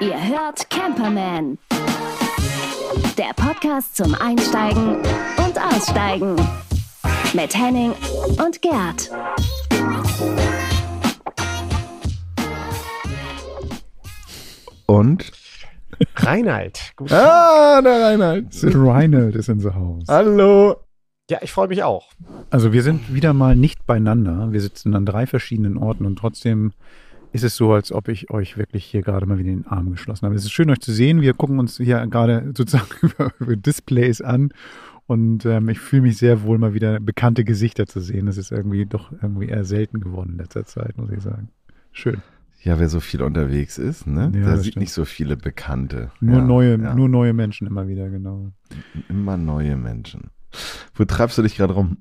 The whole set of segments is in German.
Ihr hört Camperman. Der Podcast zum Einsteigen und Aussteigen. Mit Henning und Gerd. Und? Reinhard. Ah, der Reinhard. Reinhard ist in the house. Hallo. Ja, ich freue mich auch. Also wir sind wieder mal nicht beieinander. Wir sitzen an drei verschiedenen Orten und trotzdem ist es so, als ob ich euch wirklich hier gerade mal wieder in den Arm geschlossen habe. Es ist schön, euch zu sehen. Wir gucken uns hier gerade sozusagen über, über Displays an und ähm, ich fühle mich sehr wohl, mal wieder bekannte Gesichter zu sehen. Das ist irgendwie doch irgendwie eher selten geworden in letzter Zeit, muss ich sagen. Schön. Ja, wer so viel unterwegs ist, ne? Ja, da sieht stimmt. nicht so viele Bekannte. Nur ja, neue, ja. nur neue Menschen immer wieder, genau. Immer neue Menschen. Wo treibst du dich gerade rum?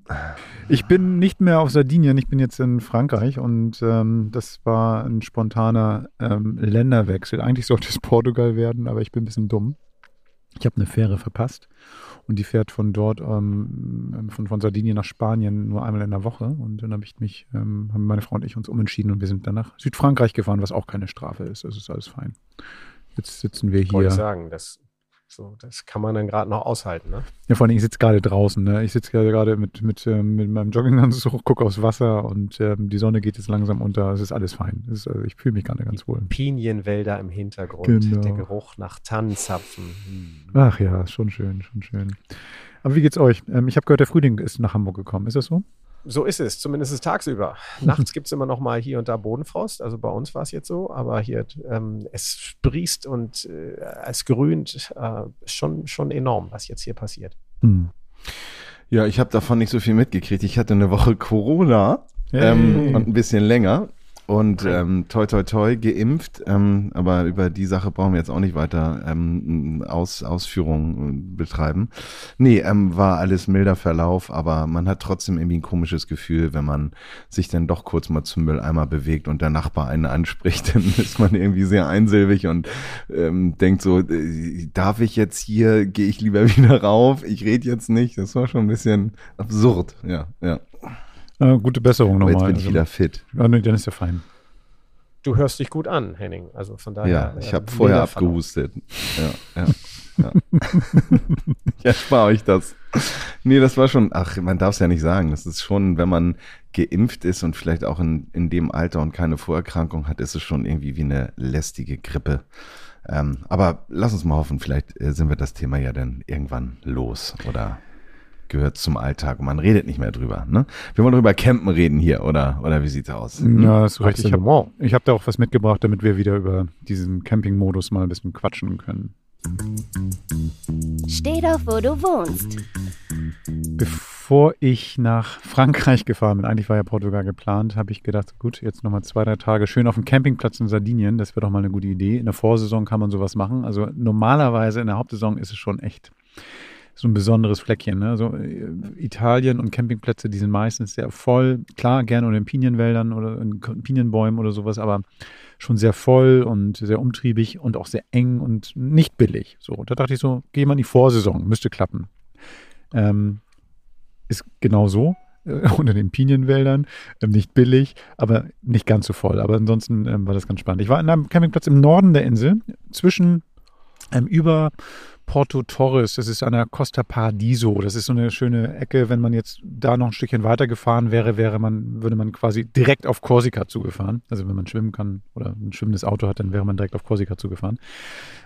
Ich bin nicht mehr auf Sardinien, ich bin jetzt in Frankreich und ähm, das war ein spontaner ähm, Länderwechsel. Eigentlich sollte es Portugal werden, aber ich bin ein bisschen dumm. Ich habe eine Fähre verpasst und die fährt von dort, ähm, von, von Sardinien nach Spanien nur einmal in der Woche. Und dann habe ich mich, ähm, haben meine Frau und ich uns umentschieden und wir sind dann nach Südfrankreich gefahren, was auch keine Strafe ist. Das ist alles fein. Jetzt sitzen wir Wollte ich hier. sagen, das, so, das kann man dann gerade noch aushalten. Ne? Ja, vor allem, ich sitze gerade draußen. Ne? Ich sitze gerade mit, mit, ähm, mit meinem Jogginganzug, gucke aufs Wasser und ähm, die Sonne geht jetzt langsam unter. Es ist alles fein. Ist, also ich fühle mich gerade ganz wohl. Pinienwälder im Hintergrund, Genau. der Geruch nach Tannenzapfen. Hm. Ach ja, schon schön, schon schön. Aber wie geht's euch? Ähm, ich habe gehört, der Frühling ist nach Hamburg gekommen. Ist das so? So ist es, zumindest tagsüber. Nachts gibt es immer noch mal hier und da Bodenfrost. Also bei uns war es jetzt so, aber hier ähm, es sprießt und äh, es grünt. Äh, schon, schon enorm, was jetzt hier passiert. Hm. Ja, ich habe davon nicht so viel mitgekriegt. Ich hatte eine Woche Corona ähm, Hey. und ein bisschen länger. Und ähm, toi toi toi geimpft, ähm, aber über die Sache brauchen wir jetzt auch nicht weiter ähm, Aus, Ausführungen äh, betreiben. Nee, ähm, war alles milder Verlauf, aber man hat trotzdem irgendwie ein komisches Gefühl, wenn man sich dann doch kurz mal zum Mülleimer bewegt und der Nachbar einen anspricht, dann ist man irgendwie sehr einsilbig und ähm, denkt so, äh, darf ich jetzt hier, gehe ich lieber wieder rauf, ich rede jetzt nicht. Das war schon ein bisschen absurd, ja, ja. Äh, gute Besserung Aber nochmal. jetzt bin ich wieder fit. ja, nee, dann ist ja fein. Du hörst dich gut an, Henning. Also von daher. Ja, ich äh, habe vorher milder Verlauf. abgehustet. Ja, ja. Ja, ja spare euch das. Nee, das war schon, ach, man darf es ja nicht sagen. Das ist schon, wenn man geimpft ist und vielleicht auch in, in dem Alter und keine Vorerkrankung hat, ist es schon irgendwie wie eine lästige Grippe. Ähm, aber lass uns mal hoffen, vielleicht äh, sind wir das Thema ja dann irgendwann los oder gehört zum Alltag und man redet nicht mehr drüber. Ne? Wir wollen drüber Campen reden hier, oder, oder wie sieht's aus? Ja, hast du recht. Ich habe hab da auch was mitgebracht, damit wir wieder über diesen Camping-Modus mal ein bisschen quatschen können. Steh doch, wo du wohnst. Bevor ich nach Frankreich gefahren bin, eigentlich war ja Portugal geplant, habe ich gedacht, gut, jetzt nochmal zwei, drei Tage schön auf dem Campingplatz in Sardinien, das wäre doch mal eine gute Idee. In der Vorsaison kann man sowas machen. Also normalerweise in der Hauptsaison ist es schon echt so ein besonderes Fleckchen. Ne? Also äh, Italien und Campingplätze, die sind meistens sehr voll. Klar, gerne unter den Pinienwäldern oder in Pinienbäumen oder sowas, aber schon sehr voll und sehr umtriebig und auch sehr eng und nicht billig. So, da dachte ich so, geh mal in die Vorsaison, müsste klappen. Ähm, ist genau so. Äh, unter den Pinienwäldern, ähm, nicht billig, aber nicht ganz so voll. Aber ansonsten ähm, war das ganz spannend. Ich war in einem Campingplatz im Norden der Insel, zwischen ähm, über Porto Torres, das ist an der Costa Paradiso. Das ist so eine schöne Ecke. Wenn man jetzt da noch ein Stückchen weiter gefahren wäre, wäre man, würde man quasi direkt auf Korsika zugefahren. Also wenn man schwimmen kann oder ein schwimmendes Auto hat, dann wäre man direkt auf Korsika zugefahren.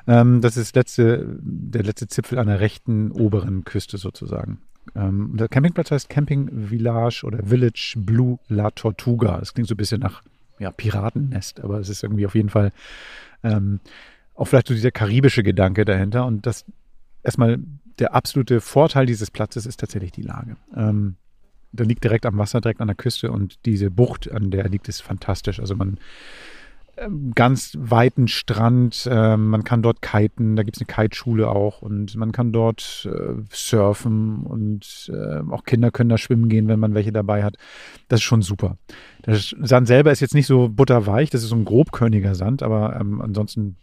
Ähm, das ist letzte, der letzte Zipfel an der rechten oberen Küste sozusagen. Ähm, der Campingplatz heißt Camping Village oder Village Blue La Tortuga. Das klingt so ein bisschen nach ja, Piratennest, aber es ist irgendwie auf jeden Fall ähm, auch vielleicht so dieser karibische Gedanke dahinter. Und das erstmal der absolute Vorteil dieses Platzes ist tatsächlich die Lage. Ähm, der liegt direkt am Wasser, direkt an der Küste und diese Bucht, an der er liegt, ist fantastisch. Also man ähm, ganz weiten Strand, ähm, man kann dort kiten, da gibt es eine Kiteschule auch und man kann dort äh, surfen und äh, auch Kinder können da schwimmen gehen, wenn man welche dabei hat. Das ist schon super. Der Sand selber ist jetzt nicht so butterweich, das ist so ein grobkörniger Sand, aber ähm, ansonsten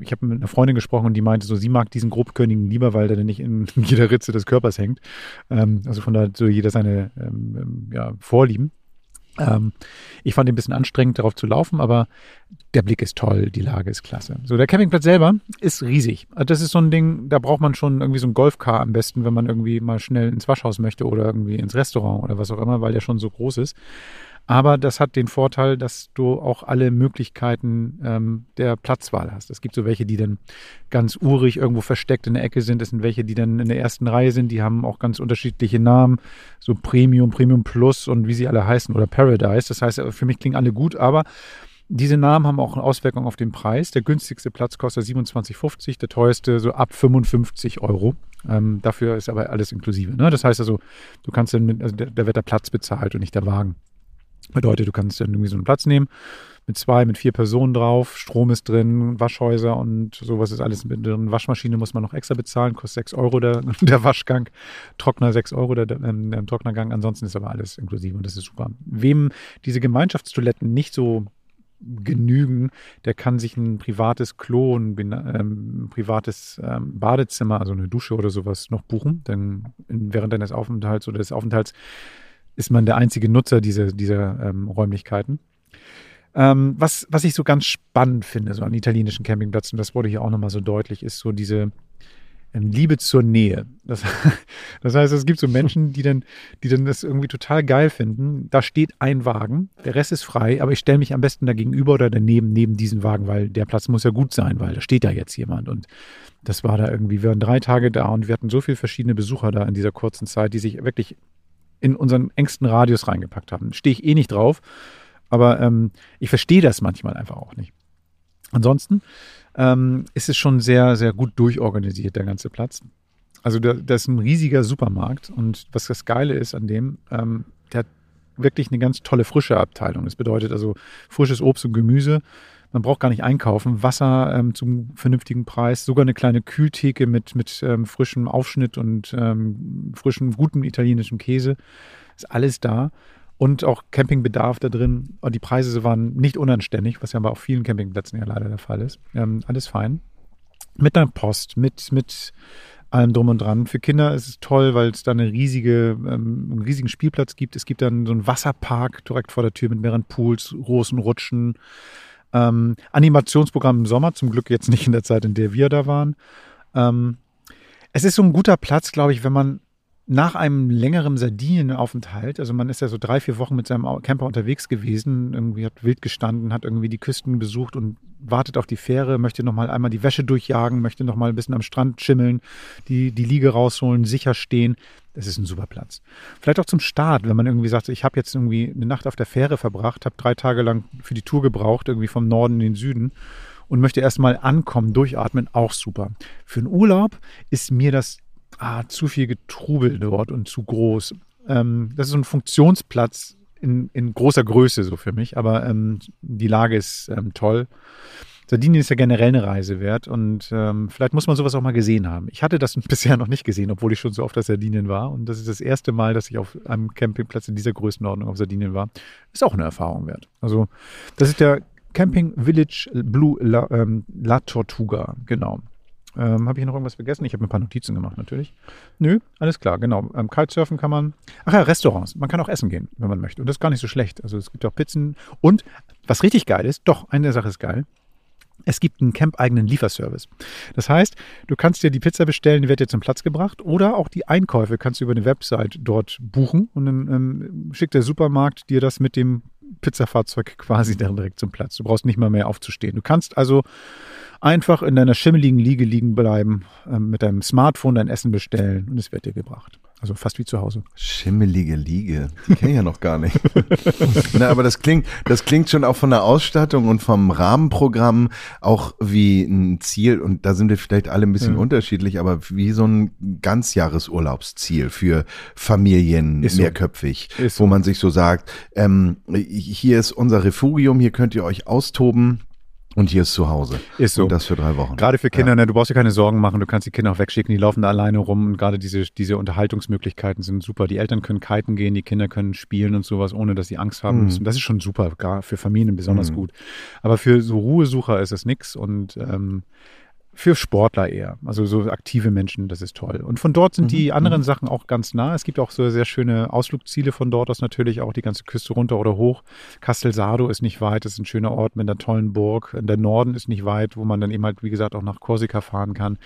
ich habe mit einer Freundin gesprochen und die meinte so, sie mag diesen grobkörnigen lieber, weil der nicht in jeder Ritze des Körpers hängt. Ähm, also von daher so jeder seine ähm, ähm, ja, Vorlieben. Ähm, ich fand ihn ein bisschen anstrengend, darauf zu laufen, aber der Blick ist toll, die Lage ist klasse. So, der Campingplatz selber ist riesig. Also das ist so ein Ding, da braucht man schon irgendwie so ein Golfcar am besten, wenn man irgendwie mal schnell ins Waschhaus möchte oder irgendwie ins Restaurant oder was auch immer, weil der schon so groß ist. Aber das hat den Vorteil, dass du auch alle Möglichkeiten ähm, der Platzwahl hast. Es gibt so welche, die dann ganz urig irgendwo versteckt in der Ecke sind. Es sind welche, die dann in der ersten Reihe sind. Die haben auch ganz unterschiedliche Namen. So Premium, Premium Plus und wie sie alle heißen oder Paradise. Das heißt, für mich klingen alle gut, aber diese Namen haben auch eine Auswirkung auf den Preis. Der günstigste Platz kostet 27,50, der teuerste so ab 55 Euro. Ähm, dafür ist aber alles inklusive. Ne? Das heißt also, du kannst dann, also da wird der Platz bezahlt und nicht der Wagen. Bedeutet, du kannst dann irgendwie so einen Platz nehmen mit zwei, mit vier Personen drauf, Strom ist drin, Waschhäuser und sowas ist alles mit drin. Waschmaschine muss man noch extra bezahlen, kostet sechs Euro der, der Waschgang, Trockner sechs Euro der, der, der Trocknergang, ansonsten ist aber alles inklusive und das ist super. Wem diese Gemeinschaftstoiletten nicht so genügen, der kann sich ein privates Klo, ein, ähm, privates ähm, Badezimmer, also eine Dusche oder sowas noch buchen. Denn während deines Aufenthalts oder des Aufenthalts ist man der einzige Nutzer dieser, dieser ähm, Räumlichkeiten. Ähm, was, was ich so ganz spannend finde, so an italienischen Campingplätzen, das wurde hier auch nochmal so deutlich, ist so diese ähm, Liebe zur Nähe. Das, das, heißt, es gibt so Menschen, die dann, die dann das irgendwie total geil finden. Da steht ein Wagen, der Rest ist frei, aber ich stelle mich am besten da gegenüber oder daneben, neben diesen Wagen, weil der Platz muss ja gut sein, weil da steht da jetzt jemand. Und das war da irgendwie, wir waren drei Tage da und wir hatten so viele verschiedene Besucher da in dieser kurzen Zeit, die sich wirklich in unseren engsten Radius reingepackt haben. Stehe ich eh nicht drauf, aber ähm, ich verstehe das manchmal einfach auch nicht. Ansonsten ähm, ist es schon sehr, sehr gut durchorganisiert, der ganze Platz. Also da, da ist ein riesiger Supermarkt und was das Geile ist an dem, ähm, der hat wirklich eine ganz tolle frische Abteilung. Das bedeutet also frisches Obst und Gemüse, man braucht gar nicht einkaufen. Wasser ähm, zum vernünftigen Preis, sogar eine kleine Kühltheke mit, mit ähm, frischem Aufschnitt und ähm, frischem, gutem italienischem Käse. Ist alles da. Und auch Campingbedarf da drin. Und die Preise waren nicht unanständig, was ja bei auf vielen Campingplätzen ja leider der Fall ist. Ähm, alles fein. Mit einer Post, mit, mit allem drum und dran. Für Kinder ist es toll, weil es da eine riesige, ähm, einen riesigen Spielplatz gibt. Es gibt dann so einen Wasserpark direkt vor der Tür mit mehreren Pools, großen Rutschen, ähm, Animationsprogramm im Sommer, zum Glück jetzt nicht in der Zeit, in der wir da waren. Ähm, es ist so ein guter Platz, glaube ich, wenn man nach einem längeren Sardinienaufenthalt, also man ist ja so drei, vier Wochen mit seinem Camper unterwegs gewesen, irgendwie hat wild gestanden, hat irgendwie die Küsten besucht und wartet auf die Fähre, möchte nochmal einmal die Wäsche durchjagen, möchte nochmal ein bisschen am Strand schimmeln, die, die Liege rausholen, sicher stehen. Das ist ein super Platz. Vielleicht auch zum Start, wenn man irgendwie sagt, ich habe jetzt irgendwie eine Nacht auf der Fähre verbracht, habe drei Tage lang für die Tour gebraucht, irgendwie vom Norden in den Süden und möchte erstmal ankommen, durchatmen, auch super. Für einen Urlaub ist mir das ah, zu viel Getrubel dort und zu groß. Ähm, das ist so ein Funktionsplatz in, in großer Größe so für mich, aber ähm, die Lage ist ähm, toll. Sardinien ist ja generell eine Reise wert und ähm, vielleicht muss man sowas auch mal gesehen haben. Ich hatte das bisher noch nicht gesehen, obwohl ich schon so oft auf Sardinien war. Und das ist das erste Mal, dass ich auf einem Campingplatz in dieser Größenordnung auf Sardinien war. Ist auch eine Erfahrung wert. Also, das ist der Camping Village Blue La, ähm, La Tortuga, genau. Ähm, habe ich noch irgendwas vergessen? Ich habe mir ein paar Notizen gemacht, natürlich. Nö, alles klar, genau. Ähm, Kitesurfen kann man. Ach ja, Restaurants. Man kann auch essen gehen, wenn man möchte. Und das ist gar nicht so schlecht. Also es gibt auch Pizzen. Und was richtig geil ist, doch, eine Sache ist geil. Es gibt einen Camp-eigenen Lieferservice. Das heißt, du kannst dir die Pizza bestellen, die wird dir zum Platz gebracht, oder auch die Einkäufe kannst du über eine Website dort buchen und dann ähm, schickt der Supermarkt dir das mit dem Pizzafahrzeug quasi direkt zum Platz. Du brauchst nicht mal mehr aufzustehen. Du kannst also einfach in deiner schimmeligen Liege liegen bleiben, äh, mit deinem Smartphone dein Essen bestellen und es wird dir gebracht. Also fast wie zu Hause. Schimmelige Liege. Die kenne ich ja noch gar nicht. Na, aber das klingt, das klingt schon auch von der Ausstattung und vom Rahmenprogramm auch wie ein Ziel. Und da sind wir vielleicht alle ein bisschen ja. unterschiedlich, aber wie so ein Ganzjahresurlaubsziel für Familien, ist mehrköpfig, so. wo man sich so sagt, ähm, hier ist unser Refugium, hier könnt ihr euch austoben. Und hier ist zu Hause. Ist so. Und das für drei Wochen. Gerade für Kinder, ja. ne, du brauchst dir keine Sorgen machen, du kannst die Kinder auch wegschicken, die laufen da alleine rum und gerade diese, diese Unterhaltungsmöglichkeiten sind super. Die Eltern können kiten gehen, die Kinder können spielen und sowas, ohne dass sie Angst haben mhm. müssen. Das ist schon super, gar für Familien besonders mhm. gut. Aber für so Ruhesucher ist es nix und ähm, für Sportler eher, also so aktive Menschen, das ist toll. Und von dort sind die anderen Sachen auch ganz nah. Es gibt auch so sehr schöne Ausflugsziele von dort aus natürlich, auch die ganze Küste runter oder hoch. Castelsardo ist nicht weit, das ist ein schöner Ort mit einer tollen Burg. Der Norden ist nicht weit, wo man dann eben halt, wie gesagt, auch nach Korsika fahren kann.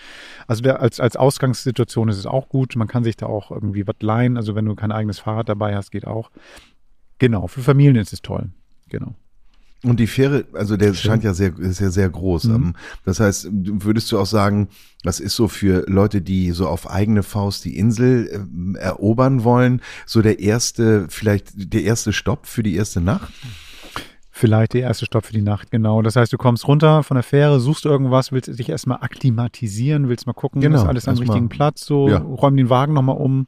Also der, als, als Ausgangssituation ist es auch gut. Man kann sich da auch irgendwie was leihen. Also wenn du kein eigenes Fahrrad dabei hast, geht auch. Genau, für Familien ist es toll. Genau. Und die Fähre, also der scheint ja sehr, ist ja sehr groß. Mhm. Ähm, Das heißt, würdest du auch sagen, das ist so für Leute, die so auf eigene Faust die Insel ähm, erobern wollen, so der erste, vielleicht der erste Stopp für die erste Nacht? Vielleicht der erste Stopp für die Nacht, genau. Das heißt, du kommst runter von der Fähre, suchst irgendwas, willst dich erstmal akklimatisieren, willst mal gucken, Genau, ist alles am richtigen Platz, so Ja. räum den Wagen nochmal um.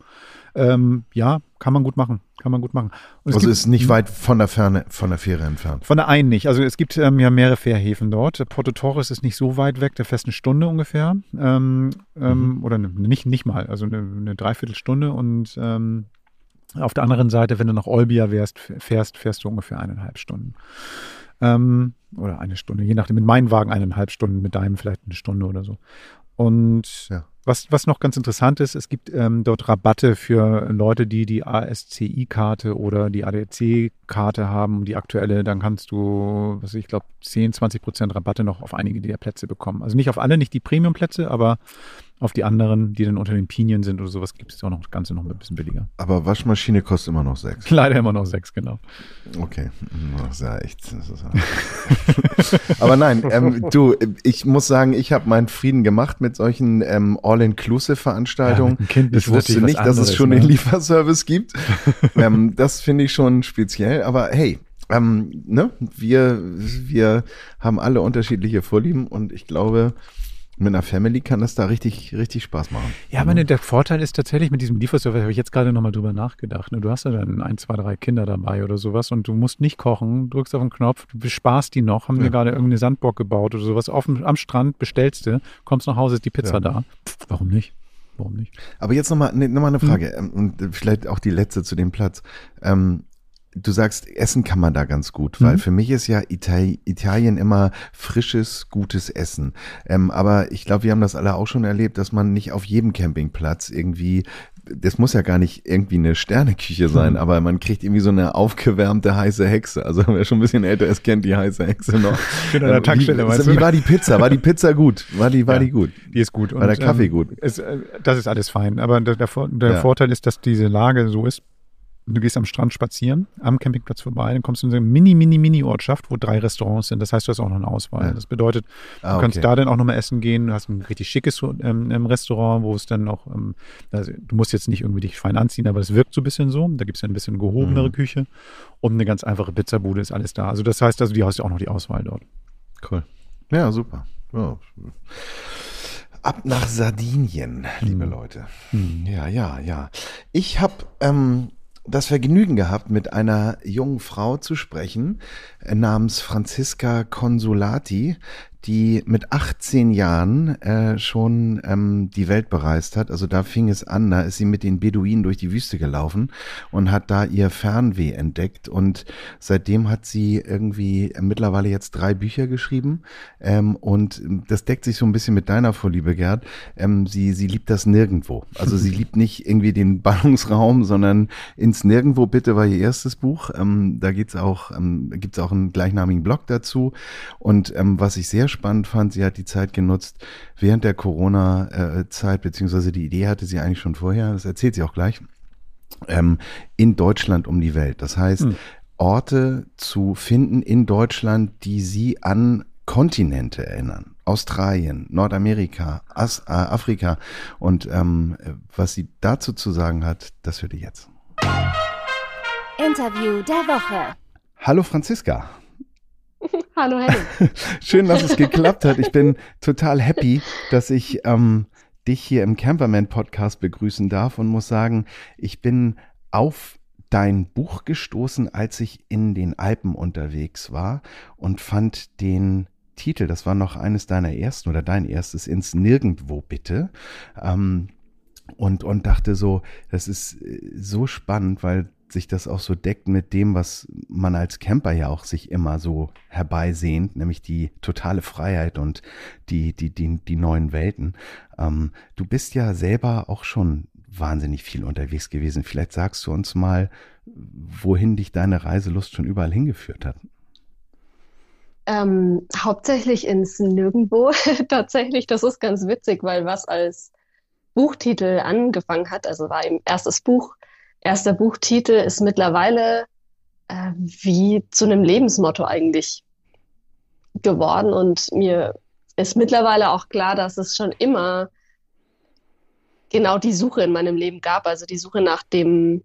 Ähm, ja, kann man gut machen, kann man gut machen. Und es Also gibt- ist nicht weit von der Ferne, von der Fähre entfernt. Von der einen nicht. Also es gibt ähm, ja mehrere Fährhäfen dort. Porto Torres ist nicht so weit weg, der fährst eine Stunde ungefähr. Ähm, ähm, Oder ne, nicht, nicht mal, also eine, eine Dreiviertelstunde. Und ähm, auf der anderen Seite, wenn du nach Olbia wärst, fährst, fährst du ungefähr eineinhalb Stunden. Ähm, oder eine Stunde, je nachdem. Mit meinem Wagen eineinhalb Stunden, mit deinem vielleicht eine Stunde oder so. Und Ja. was, was noch ganz interessant ist, es gibt ähm, dort Rabatte für Leute, die die ASCI-Karte oder die ADAC-Karte haben, die aktuelle, dann kannst du, was ich glaube, 10, 20 Prozent Rabatte noch auf einige der Plätze bekommen. Also nicht auf alle, nicht die Premium-Plätze, aber auf die anderen, die dann unter den Pinien sind oder sowas, gibt es auch noch das Ganze noch ein bisschen billiger. Aber Waschmaschine kostet immer noch sechs. Leider immer noch sechs, genau. Okay, das ist ja echt. Ist ja Aber nein, ähm, du, ich muss sagen, ich habe meinen Frieden gemacht mit solchen ähm, All-Inclusive-Veranstaltungen. Ja, ich wusste nicht, was dass es anderes, schon ne? den Lieferservice gibt. ähm, das finde ich schon speziell. Aber hey, ähm, ne, wir, wir haben alle unterschiedliche Vorlieben und ich glaube, mit einer Family kann das da richtig, richtig Spaß machen. Ja, aber ne, der Vorteil ist tatsächlich mit diesem Lieferservice, habe ich jetzt gerade nochmal drüber nachgedacht. Ne? Du hast ja dann ein, zwei, drei Kinder dabei oder sowas und du musst nicht kochen, drückst auf den Knopf, du besparst die noch, haben Ja. dir gerade irgendeine Sandburg gebaut oder sowas. Auf am Strand bestellst du, kommst nach Hause, ist die Pizza Ja. da. Warum nicht? Warum nicht? Aber jetzt nochmal ne, noch mal eine Mhm. Frage ähm, und vielleicht auch die letzte zu dem Platz. Ähm, du sagst, Essen kann man da ganz gut, weil Mhm. für mich ist ja Ital Italien immer frisches, gutes Essen. Ähm, aber ich glaube, wir haben das alle auch schon erlebt, dass man nicht auf jedem Campingplatz irgendwie das muss ja gar nicht irgendwie eine Sterneküche sein, Mhm. aber man kriegt irgendwie so eine aufgewärmte heiße Hexe. Also wer schon ein bisschen älter ist, kennt die heiße Hexe noch. Schön an der Ähm, Tankstelle, wie, wie war die Pizza? War die Pizza gut? War die, war Ja. die gut? Die ist gut. War der Kaffee ähm, gut? Es, äh, das ist alles fein. Aber der, der, der Ja. Vorteil ist, dass diese Lage so ist. Du gehst am Strand spazieren, am Campingplatz vorbei, dann kommst du in so eine mini, mini, mini Ortschaft, wo drei Restaurants sind. Das heißt, du hast auch noch eine Auswahl. Ja. Das bedeutet, Ah, du kannst okay. da dann auch nochmal essen gehen. Du hast ein richtig schickes ähm, ähm, Restaurant, wo es dann auch, ähm, also, du musst jetzt nicht irgendwie dich fein anziehen, aber es wirkt so ein bisschen so. Da gibt es ja ein bisschen gehobenere Mhm. Küche und eine ganz einfache Pizzabude ist alles da. Also das heißt, also die hast du auch noch die Auswahl dort. Cool. Ja, super. Ja. Ab nach Sardinien, liebe Mhm. Leute. Ja, ja, ja. Ich habe ähm, das Vergnügen gehabt, mit einer jungen Frau zu sprechen, äh, namens Franziska Consolati, die mit 18 Jahren äh, schon ähm, die Welt bereist hat. Also da fing es an, da ist sie mit den Beduinen durch die Wüste gelaufen und hat da ihr Fernweh entdeckt. Und seitdem hat sie irgendwie mittlerweile jetzt drei Bücher geschrieben. Ähm, und das deckt sich so ein bisschen mit deiner Vorliebe, Gerd. Ähm, sie, sie liebt das Nirgendwo. Also sie liebt nicht irgendwie den Ballungsraum, sondern ins Nirgendwo bitte war ihr erstes Buch. Ähm, da geht's auch, ähm, gibt's auch einen gleichnamigen Blog dazu. Und ähm, was ich sehr spannend fand, sie hat die Zeit genutzt während der Corona-Zeit, beziehungsweise die Idee hatte sie eigentlich schon vorher, das erzählt sie auch gleich, ähm, in Deutschland um die Welt. Das heißt, Hm. Orte zu finden in Deutschland, die sie an Kontinente erinnern. Australien, Nordamerika, As äh, Afrika. Und ähm, was sie dazu zu sagen hat, das hört ihr jetzt. Interview der Woche. Hallo Franziska. Hallo Henning. Schön, dass es geklappt hat. Ich bin total happy, dass ich ähm, dich hier im Camperman Podcast begrüßen darf und muss sagen, ich bin auf dein Buch gestoßen, als ich in den Alpen unterwegs war und fand den Titel, das war noch eines deiner ersten oder dein erstes, ins Nirgendwo bitte. Ähm, und, und dachte so, das ist äh, so spannend, weil sich das auch so deckt mit dem, was man als Camper ja auch sich immer so herbeisehnt, nämlich die totale Freiheit und die, die, die, die neuen Welten. Ähm, du bist ja selber auch schon wahnsinnig viel unterwegs gewesen. Vielleicht sagst du uns mal, wohin dich deine Reiselust schon überall hingeführt hat. Ähm, hauptsächlich ins Nirgendwo. Tatsächlich, das ist ganz witzig, weil was als Buchtitel angefangen hat, also war eben erstes Buch, erster Buchtitel ist mittlerweile äh, wie zu einem Lebensmotto eigentlich geworden und mir ist mittlerweile auch klar, dass es schon immer genau die Suche in meinem Leben gab, also die Suche nach dem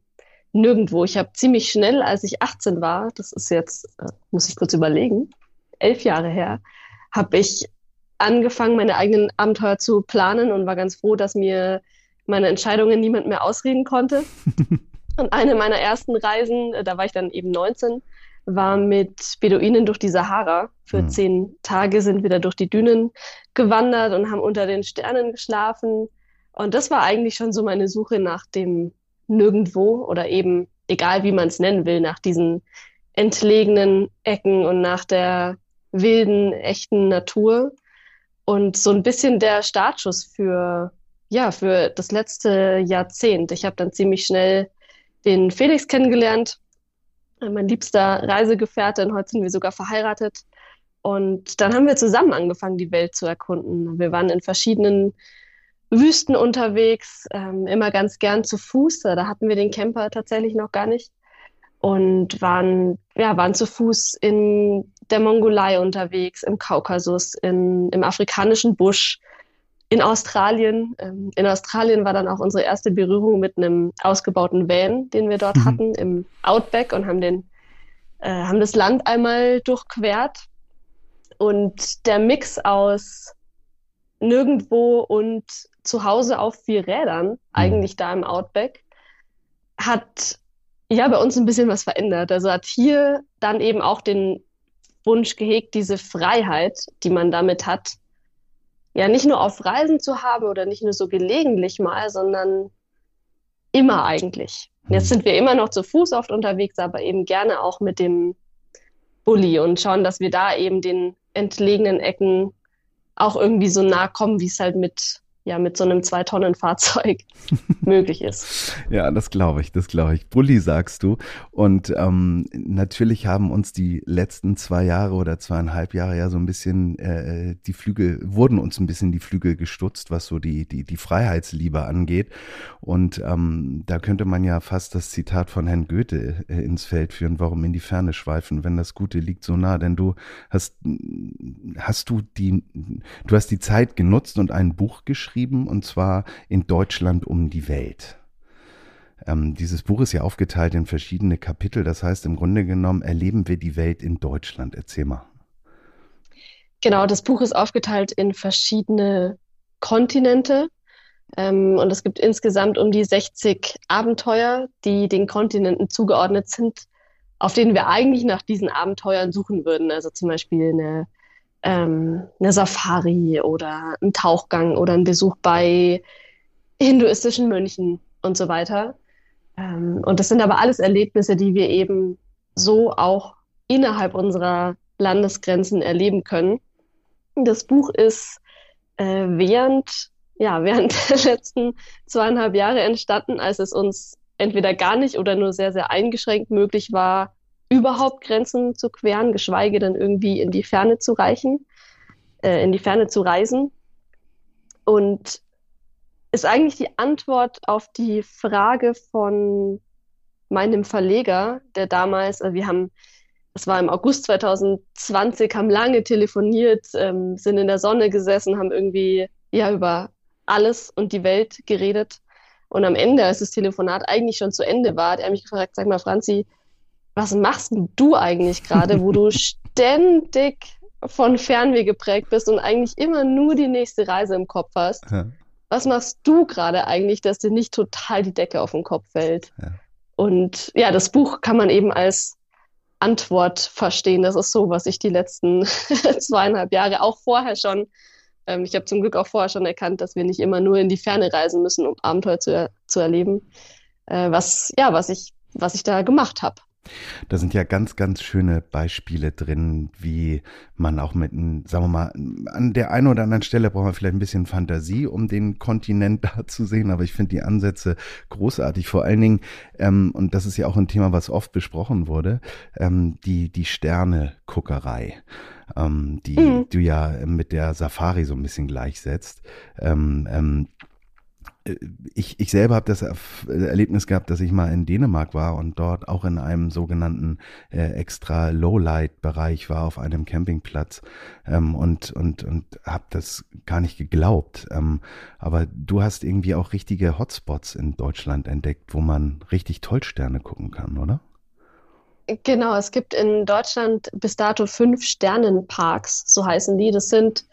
Nirgendwo. Ich habe ziemlich schnell, als ich 18 war, das ist jetzt, äh, muss ich kurz überlegen, elf Jahre her, habe ich angefangen, meine eigenen Abenteuer zu planen und war ganz froh, dass mir meine Entscheidungen niemand mehr ausreden konnte. und eine meiner ersten Reisen, äh, da war ich dann eben 19, war mit Beduinen durch die Sahara. Für mhm. zehn Tage sind wir da durch die Dünen gewandert und haben unter den Sternen geschlafen. Und das war eigentlich schon so meine Suche nach dem Nirgendwo oder eben, egal wie man es nennen will, nach diesen entlegenen Ecken und nach der wilden, echten Natur und so ein bisschen der Startschuss für, ja, für das letzte Jahrzehnt. Ich habe dann ziemlich schnell den Felix kennengelernt, mein liebster Reisegefährte, und heute sind wir sogar verheiratet. Und dann haben wir zusammen angefangen, die Welt zu erkunden. Wir waren in verschiedenen Wüsten unterwegs, ähm, immer ganz gern zu Fuß. Da hatten wir den Camper tatsächlich noch gar nicht und waren, ja, waren zu Fuß in der Mongolei unterwegs, im Kaukasus, in, im afrikanischen Busch, in Australien. Ähm, in Australien war dann auch unsere erste Berührung mit einem ausgebauten Van, den wir dort mhm. hatten, im Outback und haben den, äh, haben das Land einmal durchquert. Und der Mix aus nirgendwo und zu Hause auf vier Rädern, mhm. eigentlich da im Outback, hat ja, bei uns ein bisschen was verändert. Also hat hier dann eben auch den Wunsch gehegt, diese Freiheit, die man damit hat, ja nicht nur auf Reisen zu haben oder nicht nur so gelegentlich mal, sondern immer eigentlich. Jetzt mhm. sind wir immer noch zu Fuß oft unterwegs, aber eben gerne auch mit dem Bulli und schauen, dass wir da eben den entlegenen Ecken auch irgendwie so nah kommen, wie es halt mit ja mit so einem Zwei-Tonnen-Fahrzeug möglich ist. Ja, das glaube ich, das glaube ich. Bulli sagst du. Und ähm, natürlich haben uns die letzten zwei Jahre oder zweieinhalb Jahre ja so ein bisschen äh, die Flügel, wurden uns ein bisschen die Flügel gestutzt, was so die, die, die Freiheitsliebe angeht. Und ähm, da könnte man ja fast das Zitat von Herrn Goethe äh, ins Feld führen, warum in die Ferne schweifen, wenn das Gute liegt so nah. Denn du hast, hast du die, du hast die Zeit genutzt und ein Buch geschrieben geschrieben und zwar in Deutschland um die Welt. Ähm, dieses Buch ist ja aufgeteilt in verschiedene Kapitel. Das heißt, im Grunde genommen erleben wir die Welt in Deutschland. Erzähl mal. Genau, das Buch ist aufgeteilt in verschiedene Kontinente. Ähm, und es gibt insgesamt um die 60 Abenteuer, die den Kontinenten zugeordnet sind, auf denen wir eigentlich nach diesen Abenteuern suchen würden. Also zum Beispiel eine ähm, eine Safari oder ein Tauchgang oder ein Besuch bei hinduistischen Mönchen und so weiter. Ähm, und das sind aber alles Erlebnisse, die wir eben so auch innerhalb unserer Landesgrenzen erleben können. Das Buch ist äh, während, ja, während der letzten zweieinhalb Jahre entstanden, als es uns entweder gar nicht oder nur sehr, sehr eingeschränkt möglich war, überhaupt Grenzen zu queren, geschweige denn irgendwie in die Ferne zu reichen, äh, in die Ferne zu reisen. Und ist eigentlich die Antwort auf die Frage von meinem Verleger, der damals, äh, wir haben, das war im August 2020, haben lange telefoniert, ähm, sind in der Sonne gesessen, haben irgendwie ja über alles und die Welt geredet. Und am Ende, als das Telefonat eigentlich schon zu Ende war, hat er mich gefragt, sag mal, Franzi, was machst du eigentlich gerade, wo du ständig von Fernweh geprägt bist und eigentlich immer nur die nächste Reise im Kopf hast? Ja. Was machst du gerade eigentlich, dass dir nicht total die Decke auf den Kopf fällt? Ja. Und ja, das Buch kann man eben als Antwort verstehen. Das ist so, was ich die letzten zweieinhalb Jahre auch vorher schon, ähm, ich habe zum Glück auch vorher schon erkannt, dass wir nicht immer nur in die Ferne reisen müssen, um Abenteuer zu, zu erleben. Äh, was, ja, was ich was ich da gemacht habe. Da sind ja ganz, ganz schöne Beispiele drin, wie man auch mit, sagen wir mal, an der einen oder anderen Stelle braucht man vielleicht ein bisschen Fantasie, um den Kontinent da zu sehen, aber ich finde die Ansätze großartig. Vor allen Dingen, ähm, und das ist ja auch ein Thema, was oft besprochen wurde, ähm, die, die Sterne-Guckerei. Ähm, die mhm. du ja mit der Safari so ein bisschen gleichsetzt. Ähm, ähm, ich, ich selber habe das Erlebnis gehabt, dass ich mal in Dänemark war und dort auch in einem sogenannten äh, extra Lowlight-Bereich war auf einem Campingplatz ähm, und und und habe das gar nicht geglaubt. Ähm, aber du hast irgendwie auch richtige Hotspots in Deutschland entdeckt, wo man richtig Tollsterne gucken kann, oder? Genau, es gibt in Deutschland bis dato fünf Sternenparks, so heißen die. Das sind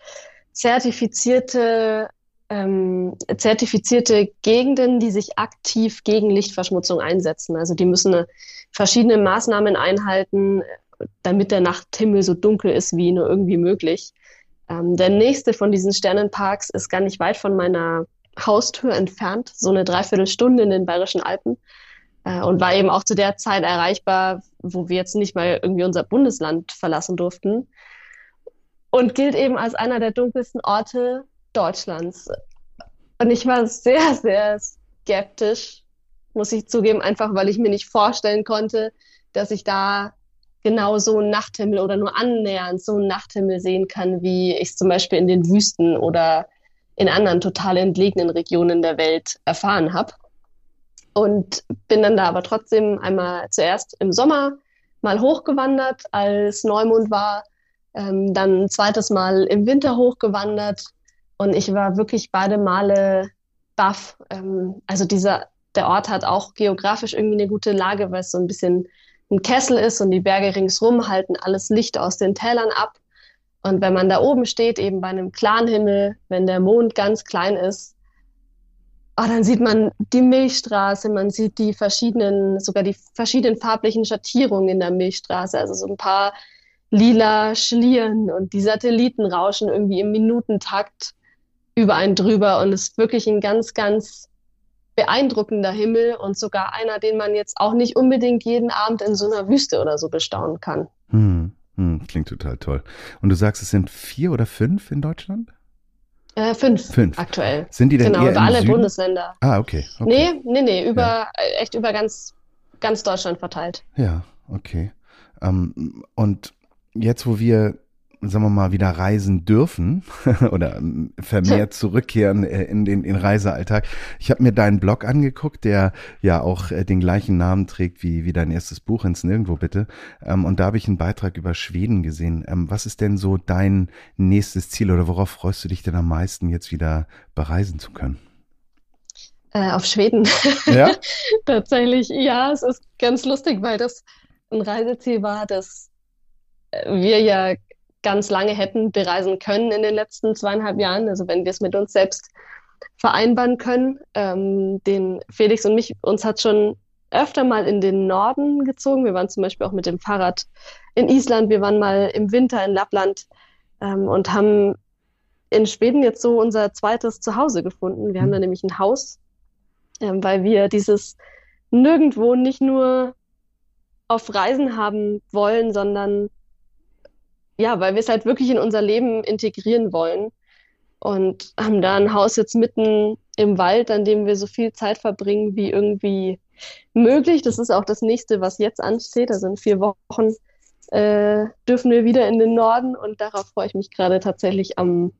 zertifizierte ähm, zertifizierte Gegenden, die sich aktiv gegen Lichtverschmutzung einsetzen. Also die müssen verschiedene Maßnahmen einhalten, damit der Nachthimmel so dunkel ist wie nur irgendwie möglich. Ähm, der nächste von diesen Sternenparks ist gar nicht weit von meiner Haustür entfernt, so eine Dreiviertelstunde in den Bayerischen Alpen äh, und war eben auch zu der Zeit erreichbar, wo wir jetzt nicht mal irgendwie unser Bundesland verlassen durften und gilt eben als einer der dunkelsten Orte Deutschlands. Und ich war sehr, sehr skeptisch, muss ich zugeben, einfach weil ich mir nicht vorstellen konnte, dass ich da genau so einen Nachthimmel oder nur annähernd so einen Nachthimmel sehen kann, wie ich es zum Beispiel in den Wüsten oder in anderen total entlegenen Regionen der Welt erfahren habe. Und bin dann da aber trotzdem einmal zuerst im Sommer mal hochgewandert, als Neumond war, ähm, dann ein zweites Mal im Winter hochgewandert und ich war wirklich beide Male baff. Ähm, also dieser, der Ort hat auch geografisch irgendwie eine gute Lage, weil es so ein bisschen ein Kessel ist und die Berge ringsrum halten alles Licht aus den Tälern ab. Und wenn man da oben steht, eben bei einem klaren Himmel, wenn der Mond ganz klein ist, oh, dann sieht man die Milchstraße, man sieht die verschiedenen, sogar die verschiedenen farblichen Schattierungen in der Milchstraße. Also so ein paar lila Schlieren und die Satelliten rauschen irgendwie im Minutentakt über einen drüber und es ist wirklich ein ganz, ganz beeindruckender Himmel und sogar einer, den man jetzt auch nicht unbedingt jeden Abend in so einer Wüste oder so bestaunen kann. Hm, hm, klingt total toll. Und du sagst, es sind vier oder fünf in Deutschland? Äh, fünf, fünf aktuell. Sind die denn genau, eher über alle Süden? Bundesländer. Ah, okay. okay. Nee, nee, nee, über, ja. echt über ganz, ganz Deutschland verteilt. Ja, okay. Ähm, und jetzt, wo wir sagen wir mal, wieder reisen dürfen oder ähm, vermehrt zurückkehren äh, in den in Reisealltag. Ich habe mir deinen Blog angeguckt, der ja auch äh, den gleichen Namen trägt wie, wie dein erstes Buch ins Nirgendwo bitte. Ähm, und da habe ich einen Beitrag über Schweden gesehen. Ähm, was ist denn so dein nächstes Ziel oder worauf freust du dich denn am meisten, jetzt wieder bereisen zu können? Äh, auf Schweden. Ja? Tatsächlich, ja, es ist ganz lustig, weil das ein Reiseziel war, das wir ja ganz lange hätten bereisen können in den letzten zweieinhalb Jahren. Also wenn wir es mit uns selbst vereinbaren können. Ähm, den Felix und mich, uns hat schon öfter mal in den Norden gezogen. Wir waren zum Beispiel auch mit dem Fahrrad in Island. Wir waren mal im Winter in Lappland ähm, und haben in Schweden jetzt so unser zweites Zuhause gefunden. Wir haben da nämlich ein Haus, ähm, weil wir dieses nirgendwo nicht nur auf Reisen haben wollen, sondern ja, weil wir es halt wirklich in unser Leben integrieren wollen und haben da ein Haus jetzt mitten im Wald, an dem wir so viel Zeit verbringen wie irgendwie möglich. Das ist auch das nächste, was jetzt ansteht. Also in vier Wochen äh, dürfen wir wieder in den Norden und darauf freue ich mich gerade tatsächlich am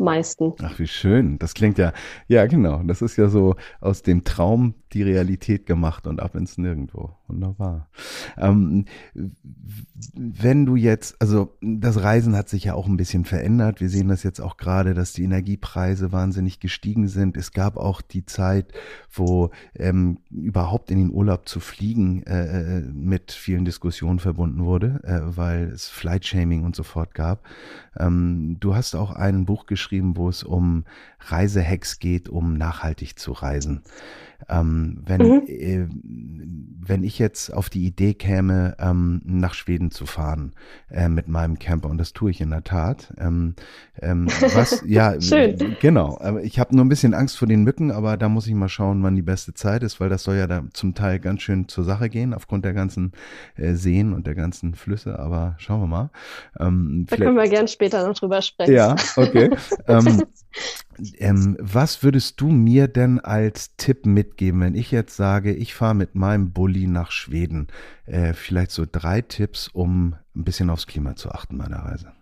meisten. Ach, wie schön. Das klingt ja, ja, genau. Das ist ja so aus dem Traum die Realität gemacht und ab ins Nirgendwo. Wunderbar. Ähm, wenn du jetzt, also das Reisen hat sich ja auch ein bisschen verändert. Wir sehen das jetzt auch gerade, dass die Energiepreise wahnsinnig gestiegen sind. Es gab auch die Zeit, wo ähm, überhaupt in den Urlaub zu fliegen äh, äh mit vielen Diskussionen verbunden wurde, äh, weil es Flight-Shaming und so fort gab. Ähm, du hast auch ein Buch geschrieben, wo es um Reisehacks geht, um nachhaltig zu reisen. Ähm, wenn, Mhm. äh, wenn ich jetzt auf die Idee käme, ähm, nach Schweden zu fahren äh, mit meinem Camper, und das tue ich in der Tat. Ähm, ähm, was, ja, Schön. genau. Aber ich habe nur ein bisschen Angst vor den Mücken, aber da muss ich mal schauen, wann die beste Zeit ist, weil das soll ja da zum Teil ganz schön zur Sache gehen, aufgrund der ganzen äh, Seen und der ganzen Flüsse. Aber schauen wir mal. Ähm, Da können wir gern später noch drüber sprechen. ja, okay. ähm, was würdest du mir denn als Tipp mitgeben, wenn ich jetzt sage, ich fahre mit meinem Bulli nach Schweden? Äh, vielleicht so drei Tipps, um ein bisschen aufs Klima zu achten bei der Reise.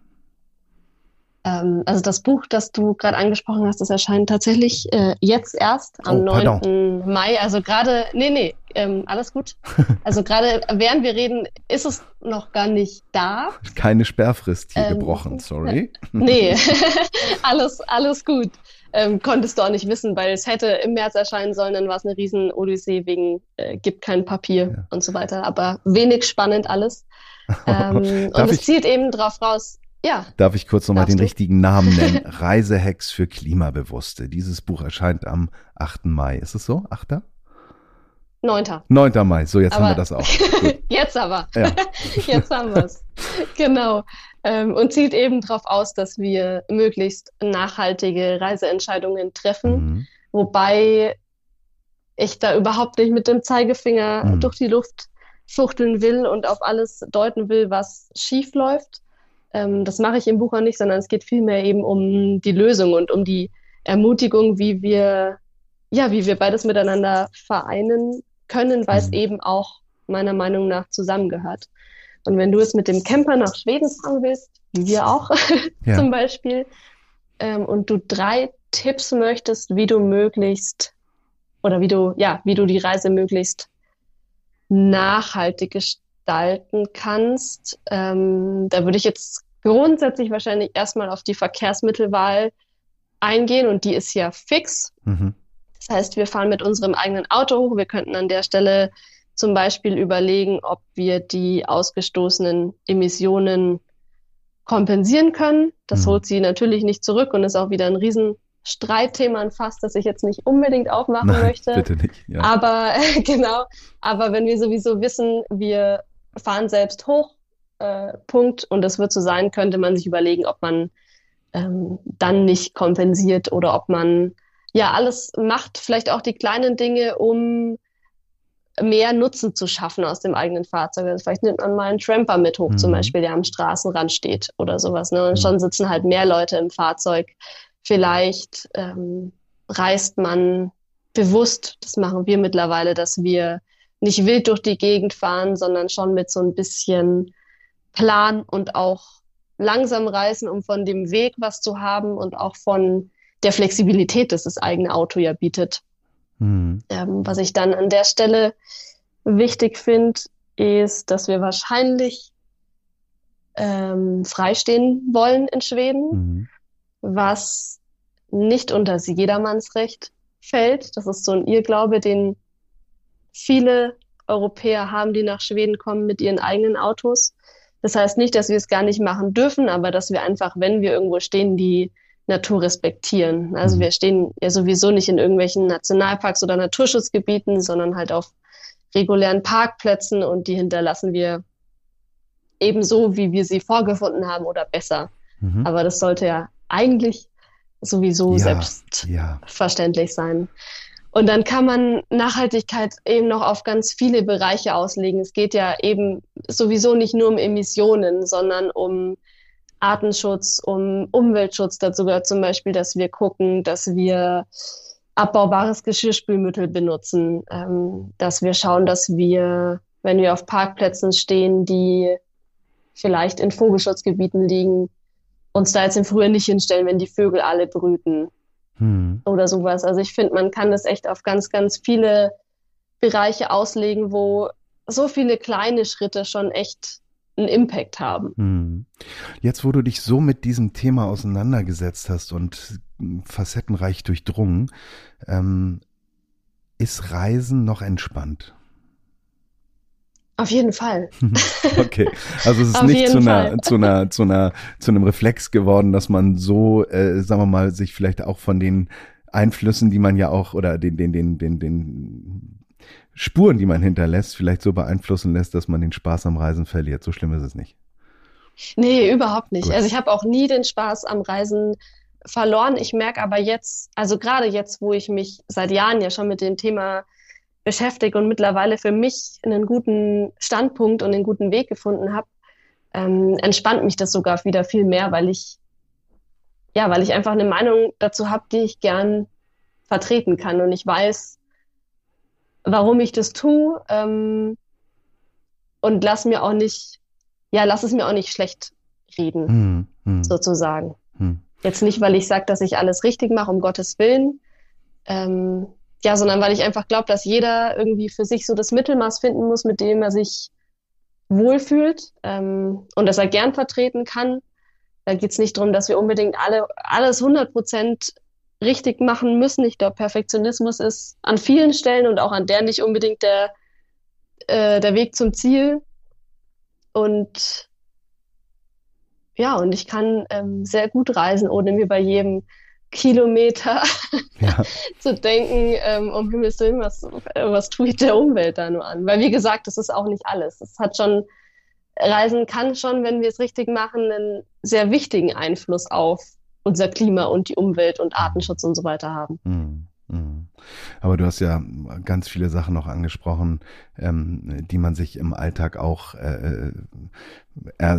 Ähm, also das Buch, das du gerade angesprochen hast, das erscheint tatsächlich äh, jetzt erst am Oh, pardon. 9. Mai. Also gerade, nee, nee, ähm, alles gut. Also gerade während wir reden, ist es noch gar nicht da. Keine Sperrfrist hier Ähm, gebrochen, sorry. Nee, alles, alles gut. Ähm, konntest du auch nicht wissen, weil es hätte im März erscheinen sollen, dann war es eine riesen Odyssee wegen äh, gibt kein Papier Ja. und so weiter. Aber wenig spannend alles. Ähm, und es zielt eben drauf raus, ja, Darf ich kurz nochmal den du? richtigen Namen nennen? Reisehacks für Klimabewusste. Dieses Buch erscheint am 8. Mai. Ist es so? 8.? 9. 9. Mai. So, jetzt haben Aber- wir das auch. Jetzt aber. Ja. Jetzt haben wir es. Genau. Ähm, und zielt eben darauf aus, dass wir möglichst nachhaltige Reiseentscheidungen treffen, Mhm. wobei ich da überhaupt nicht mit dem Zeigefinger Mhm. durch die Luft fuchteln will und auf alles deuten will, was schief läuft. Ähm, das mache ich im Buch auch nicht, sondern es geht vielmehr eben um die Lösung und um die Ermutigung, wie wir, ja, wie wir beides miteinander vereinen können, weil es Mhm. eben auch meiner Meinung nach zusammengehört. Und wenn du jetzt mit dem Camper nach Schweden fahren willst, wie wir auch Ja. zum Beispiel, ähm, und du drei Tipps möchtest, wie du möglichst oder wie du, ja, wie du die Reise möglichst nachhaltig gestalten kannst, ähm, da würde ich jetzt grundsätzlich wahrscheinlich erstmal auf die Verkehrsmittelwahl eingehen und die ist ja fix. Mhm. Das heißt, wir fahren mit unserem eigenen Auto hoch. Wir könnten an der Stelle zum Beispiel überlegen, ob wir die ausgestoßenen Emissionen kompensieren können. Das Mhm. holt sie natürlich nicht zurück und ist auch wieder ein Riesenstreitthema, ein Fass, das ich jetzt nicht unbedingt aufmachen Nein, möchte. bitte nicht. Ja. Aber genau, aber wenn wir sowieso wissen, wir fahren selbst hoch, äh, Punkt, und das wird so sein, könnte man sich überlegen, ob man ähm, dann nicht kompensiert oder ob man ja alles macht, vielleicht auch die kleinen Dinge, um mehr Nutzen zu schaffen aus dem eigenen Fahrzeug. Also vielleicht nimmt man mal einen Tramper mit hoch, zum Mhm. Beispiel, der am Straßenrand steht oder sowas. Ne? Und Mhm. schon sitzen halt mehr Leute im Fahrzeug. Vielleicht ähm, reist man bewusst, das machen wir mittlerweile, dass wir nicht wild durch die Gegend fahren, sondern schon mit so ein bisschen Plan und auch langsam reisen, um von dem Weg was zu haben und auch von der Flexibilität, das das eigene Auto ja bietet. Mhm. Ähm, was ich dann an der Stelle wichtig finde, ist, dass wir wahrscheinlich ähm, freistehen wollen in Schweden Mhm. was nicht unter das Jedermannsrecht fällt. Das ist so ein Irrglaube, den viele Europäer haben, die nach Schweden kommen mit ihren eigenen Autos. Das heißt nicht, dass wir es gar nicht machen dürfen, aber dass wir einfach, wenn wir irgendwo stehen, die Natur respektieren. Also Mhm. wir stehen ja sowieso nicht in irgendwelchen Nationalparks oder Naturschutzgebieten, sondern halt auf regulären Parkplätzen und die hinterlassen wir ebenso, wie wir sie vorgefunden haben oder besser. Mhm. Aber das sollte ja eigentlich sowieso Ja, selbstverständlich ja. sein. Und dann kann man Nachhaltigkeit eben noch auf ganz viele Bereiche auslegen. Es geht ja eben sowieso nicht nur um Emissionen, sondern um Artenschutz, um Umweltschutz. Dazu gehört zum Beispiel, dass wir gucken, dass wir abbaubares Geschirrspülmittel benutzen, ähm, dass wir schauen, dass wir, wenn wir auf Parkplätzen stehen, die vielleicht in Vogelschutzgebieten liegen, uns da jetzt im Frühjahr nicht hinstellen, wenn die Vögel alle brüten Mhm. oder sowas. Also ich finde, man kann das echt auf ganz, ganz viele Bereiche auslegen, wo so viele kleine Schritte schon echt einen Impact haben. Mhm. Jetzt, wo du dich so mit diesem Thema auseinandergesetzt hast und facettenreich durchdrungen, ähm, ist Reisen noch entspannt? Auf jeden Fall. Okay, also es ist Auf nicht zu einer, Fall. zu einer, zu einer, zu einem Reflex geworden, dass man so, äh, sagen wir mal, sich vielleicht auch von den Einflüssen, die man ja auch oder den, den, den, den, den Spuren, die man hinterlässt, vielleicht so beeinflussen lässt, dass man den Spaß am Reisen verliert. So schlimm ist es nicht. Nee, überhaupt nicht. Gut. Also ich habe auch nie den Spaß am Reisen verloren. Ich merke aber jetzt, also gerade jetzt, wo ich mich seit Jahren ja schon mit dem Thema beschäftige und mittlerweile für mich einen guten Standpunkt und einen guten Weg gefunden habe, ähm, entspannt mich das sogar wieder viel mehr, weil ich ja, weil ich einfach eine Meinung dazu habe, die ich gern vertreten kann und ich weiß, warum ich das tue ähm, und lass mir auch nicht, ja, lass es mir auch nicht schlecht reden, Hm, hm, sozusagen. hm. Jetzt nicht, weil ich sage, dass ich alles richtig mache, um Gottes Willen, ähm, ja, sondern weil ich einfach glaube, dass jeder irgendwie für sich so das Mittelmaß finden muss, mit dem er sich wohlfühlt ähm, und dass er gern vertreten kann. Da geht's nicht darum, dass wir unbedingt alle alles 100 Prozent richtig machen müssen. Ich glaube, Perfektionismus ist an vielen Stellen und auch an der nicht unbedingt der, äh, der Weg zum Ziel. Und ja, und ich kann ähm, sehr gut reisen, ohne mir bei jedem Kilometer Ja. zu denken, ähm, um Himmels Willen, was, was tue ich der Umwelt da nur an? Weil wie gesagt, das ist auch nicht alles. Es hat schon, Reisen kann schon, wenn wir es richtig machen, einen sehr wichtigen Einfluss auf unser Klima und die Umwelt und Artenschutz und so weiter haben. Hm, hm. Aber du hast ja ganz viele Sachen noch angesprochen, ähm, die man sich im Alltag auch äh, äh,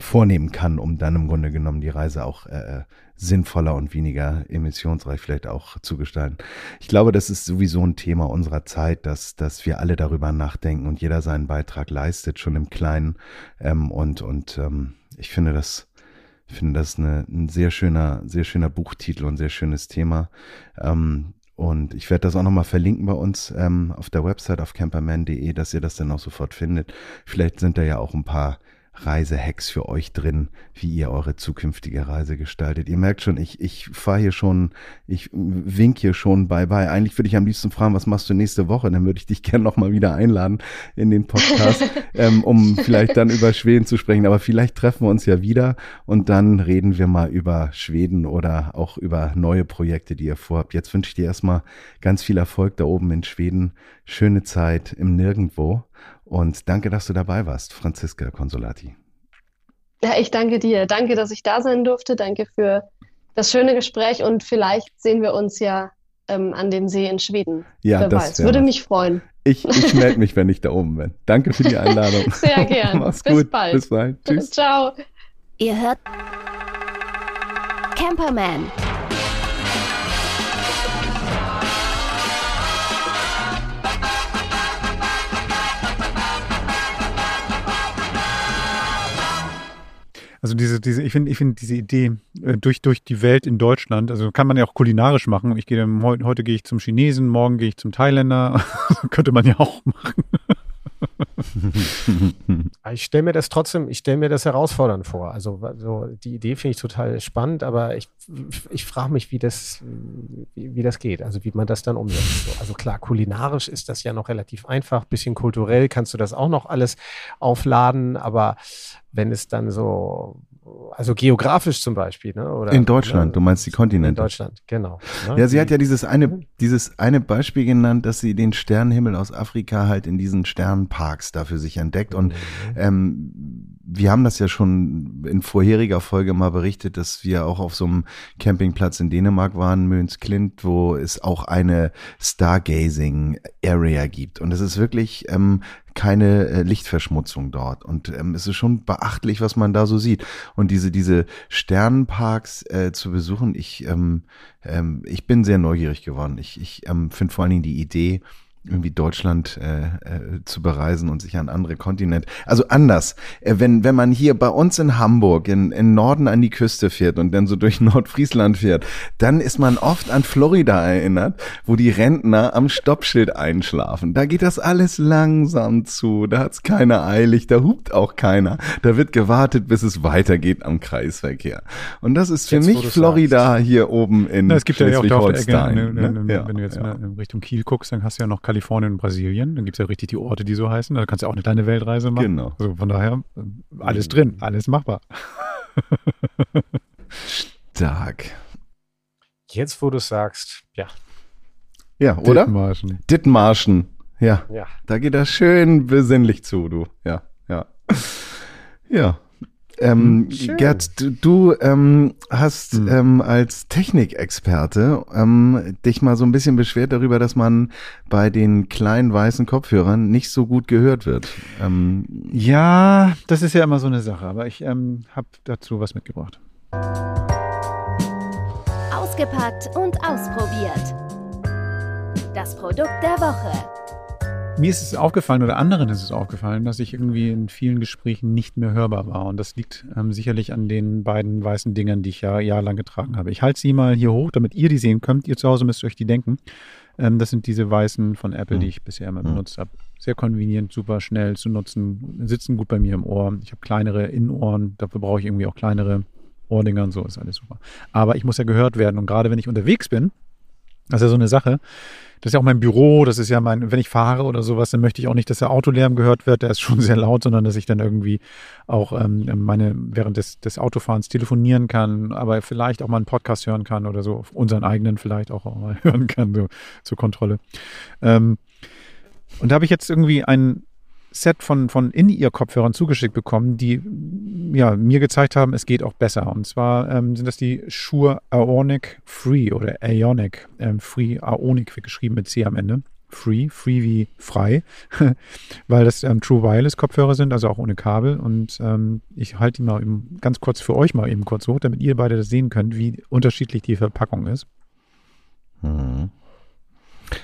vornehmen kann, um dann im Grunde genommen die Reise auch äh, sinnvoller und weniger emissionsreich vielleicht auch zu gestalten. Ich glaube, das ist sowieso ein Thema unserer Zeit, dass, dass wir alle darüber nachdenken und jeder seinen Beitrag leistet, schon im Kleinen. Ähm, und und ähm, ich finde das ich finde das eine, ein sehr schöner, sehr schöner Buchtitel und sehr schönes Thema. Ähm, und ich werde das auch nochmal verlinken bei uns ähm, auf der Website auf camperman.de, dass ihr das dann auch sofort findet. Vielleicht sind da ja auch ein paar Reisehacks für euch drin, wie ihr eure zukünftige Reise gestaltet. Ihr merkt schon, ich, ich fahre hier schon, ich wink hier schon bye bye. Eigentlich würde ich am liebsten fragen, was machst du nächste Woche? Dann würde ich dich gerne nochmal wieder einladen in den Podcast, ähm, um vielleicht dann über Schweden zu sprechen. Aber vielleicht treffen wir uns ja wieder und dann reden wir mal über Schweden oder auch über neue Projekte, die ihr vorhabt. Jetzt wünsche ich dir erstmal ganz viel Erfolg da oben in Schweden. Schöne Zeit im Nirgendwo. Und danke, dass du dabei warst, Franziska Consolati. Ja, ich danke dir. Danke, dass ich da sein durfte. Danke für das schöne Gespräch und vielleicht sehen wir uns ja ähm, an dem See in Schweden. Ja, Wer das Würde was. mich freuen. Ich, ich melde mich, wenn ich da oben bin. Danke für die Einladung. Sehr gern. Mach's Bis gut. bald. Bis bald. Tschüss. Ciao. Ihr hört Camperman. Also diese, diese, ich finde, ich finde diese Idee äh, durch, durch die Welt in Deutschland, also kann man ja auch kulinarisch machen. Ich gehe dann, heu- heute gehe ich zum Chinesen, morgen gehe ich zum Thailänder. Könnte man ja auch machen. Ich stelle mir das trotzdem, ich stelle mir das herausfordernd vor. Also, so, die Idee finde ich total spannend, aber ich, ich frage mich, wie das, wie, wie das geht, also wie man das dann umsetzt. So, also klar, kulinarisch ist das ja noch relativ einfach, bisschen kulturell kannst du das auch noch alles aufladen, aber wenn es dann so, also geografisch zum Beispiel, ne? Oder, In Deutschland, ne, du meinst die In Kontinente. Deutschland, genau. ne? Ja, sie hat Die- ja dieses eine, dieses eine Beispiel genannt, dass sie den Sternenhimmel aus Afrika halt in diesen Sternenparks dafür sich entdeckt. Und ähm, wir haben das ja schon in vorheriger Folge mal berichtet, dass wir auch auf so einem Campingplatz in Dänemark waren, Möns Klint, wo es auch eine Stargazing Area gibt. Und es ist wirklich ähm, keine äh, Lichtverschmutzung dort. Und ähm, es ist schon beachtlich, was man da so sieht. Und diese, diese Sternenparks äh, zu besuchen, ich, ähm, ähm, ich bin sehr neugierig geworden. Ich, ich ähm, finde vor allen Dingen die Idee, irgendwie Deutschland äh, äh, zu bereisen und sich an andere Kontinente. Also anders. Äh, wenn, wenn man hier bei uns in Hamburg in, in Norden an die Küste fährt und dann so durch Nordfriesland fährt, dann ist man oft an Florida erinnert, wo die Rentner am Stoppschild einschlafen. Da geht das alles langsam zu. Da hat's keiner eilig, da hupt auch keiner. Da wird gewartet, bis es weitergeht am Kreisverkehr. Und das ist für Jetzt, mich Florida hier oben in Na, es gibt ja auch da auf der Ecke, Schleswig-Holstein. ne, ne, ne? Ja, wenn du jetzt ja. in Richtung Kiel guckst, dann hast du ja noch Kalifornien und Brasilien. Dann gibt es ja richtig die Orte, die so heißen. Da kannst du auch eine kleine Weltreise machen. Genau. Also von daher, äh, alles drin, alles machbar. Stark. Jetzt, wo du sagst, ja. Ja, oder? Dithmarschen. Dithmarschen. Ja. Ja. Da geht das schön besinnlich zu, du. Ja, ja. Ja. Ähm, Schön. Gerd, du, du ähm, hast Hm. ähm, als Technikexperte ähm, dich mal so ein bisschen beschwert darüber, dass man bei den kleinen weißen Kopfhörern nicht so gut gehört wird. Ähm, Ja, das ist ja immer so eine Sache, aber ich ähm, habe dazu was mitgebracht. Ausgepackt und ausprobiert. Das Produkt der Woche. Mir ist es aufgefallen oder anderen ist es aufgefallen, dass ich irgendwie in vielen Gesprächen nicht mehr hörbar war. Und das liegt ähm, sicherlich an den beiden weißen Dingern, die ich ja jahrelang getragen habe. Ich halte sie mal hier hoch, damit ihr die sehen könnt. Ihr zu Hause müsst euch die denken. Ähm, das sind diese weißen von Apple, die ich bisher immer benutzt habe. Sehr convenient, super schnell zu nutzen, sitzen gut bei mir im Ohr. Ich habe kleinere Innenohren, dafür brauche ich irgendwie auch kleinere Ohrdinger und so, ist alles super. Aber ich muss ja gehört werden und gerade wenn ich unterwegs bin, das ist ja so eine Sache. Das ist ja auch mein Büro, das ist ja mein, wenn ich fahre oder sowas, dann möchte ich auch nicht, dass der Autolärm gehört wird, der ist schon sehr laut, sondern dass ich dann irgendwie auch ähm, meine, während des, des Autofahrens telefonieren kann, aber vielleicht auch mal einen Podcast hören kann oder so, unseren eigenen vielleicht auch mal hören kann, so zur Kontrolle. Ähm, und da habe ich jetzt irgendwie ein Set von, von In-Ear-Kopfhörern zugeschickt bekommen, die ja, mir gezeigt haben, es geht auch besser. Und zwar ähm, sind das die Shure Aonic Free oder Aonic ähm, Free. Aonic wird geschrieben mit C am Ende. Free, free wie frei, weil das ähm, True Wireless Kopfhörer sind, also auch ohne Kabel. Und ähm, ich halte die mal eben ganz kurz für euch mal eben kurz hoch, damit ihr beide das sehen könnt, wie unterschiedlich die Verpackung ist. hm.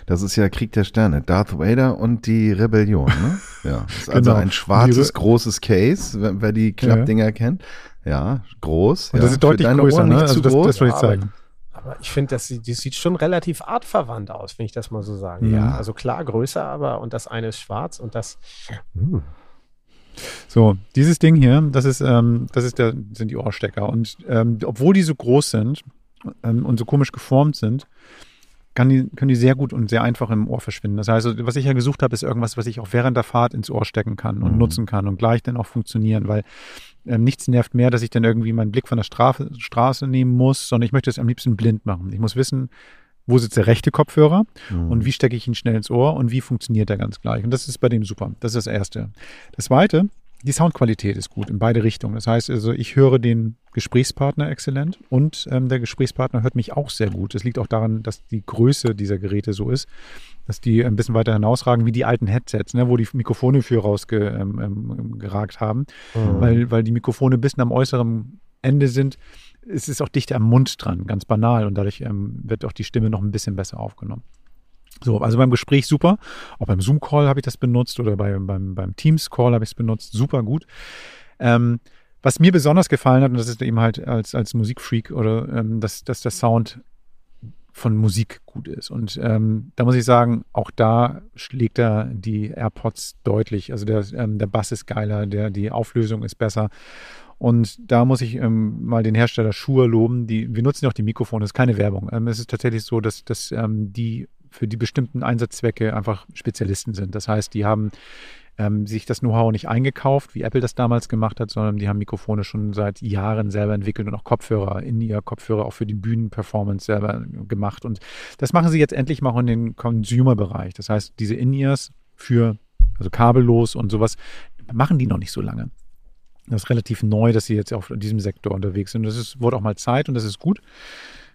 Das ist ja Krieg der Sterne, Darth Vader und die Rebellion. Ne? Ja, das ist also Genau. ein schwarzes, großes Case, wer, wer die Klappdinger kennt. Ja, groß. Und ja, das ist deutlich größer, Ohren ne? nicht Also zu das, groß. das wollte ich aber- zeigen. Aber ich finde, das, sieht- das sieht schon relativ artverwandt aus, wenn ich das mal so sagen Ja. darf. Also klar größer, aber und das eine ist schwarz und das. Hm. So, dieses Ding hier, das ist, ähm, das ist der, sind die Ohrstecker. Und ähm, obwohl die so groß sind ähm, und so komisch geformt sind, die, können die sehr gut und sehr einfach im Ohr verschwinden. Das heißt, was ich ja gesucht habe, ist irgendwas, was ich auch während der Fahrt ins Ohr stecken kann und Mhm. nutzen kann und gleich dann auch funktionieren, weil ähm, nichts nervt mehr, dass ich dann irgendwie meinen Blick von der Strafe, Straße nehmen muss, sondern ich möchte es am liebsten blind machen. Ich muss wissen, wo sitzt der rechte Kopfhörer Mhm. und wie stecke ich ihn schnell ins Ohr und wie funktioniert er ganz gleich. Und das ist bei dem super. Das ist das Erste. Das Zweite, die Soundqualität ist gut in beide Richtungen. Das heißt also, ich höre den Gesprächspartner exzellent und ähm, der Gesprächspartner hört mich auch sehr gut. Das liegt auch daran, dass die Größe dieser Geräte so ist, dass die ein bisschen weiter hinausragen wie die alten Headsets, ne, wo die Mikrofone für rausgeragt ähm, ähm, haben, weil, weil die Mikrofone bis am äußeren Ende sind. Es ist auch dichter am Mund dran, ganz banal und dadurch ähm, wird auch die Stimme noch ein bisschen besser aufgenommen. So, also beim Gespräch super. Auch beim Zoom-Call habe ich das benutzt oder bei, beim, beim Teams-Call habe ich es benutzt. Super gut. Ähm, was mir besonders gefallen hat, und das ist eben halt als, als Musikfreak, oder ähm, dass, dass der Sound von Musik gut ist. Und ähm, da muss ich sagen, auch da schlägt er die AirPods deutlich. Also der, ähm, der Bass ist geiler, der, die Auflösung ist besser. Und da muss ich ähm, mal den Hersteller Shure loben. Die, wir nutzen ja auch die Mikrofone, das ist keine Werbung. Ähm, es ist tatsächlich so, dass, dass ähm, die für die bestimmten Einsatzzwecke einfach Spezialisten sind. Das heißt, die haben ähm, sich das Know-how nicht eingekauft, wie Apple das damals gemacht hat, sondern die haben Mikrofone schon seit Jahren selber entwickelt und auch Kopfhörer in ihr Kopfhörer auch für die Bühnenperformance selber gemacht. Und das machen sie jetzt endlich mal in den Consumer-Bereich. Das heißt, diese In-Ears für, also kabellos und sowas, machen die noch nicht so lange. Das ist relativ neu, dass sie jetzt auf diesem Sektor unterwegs sind. Das ist, wurde auch mal Zeit und das ist gut.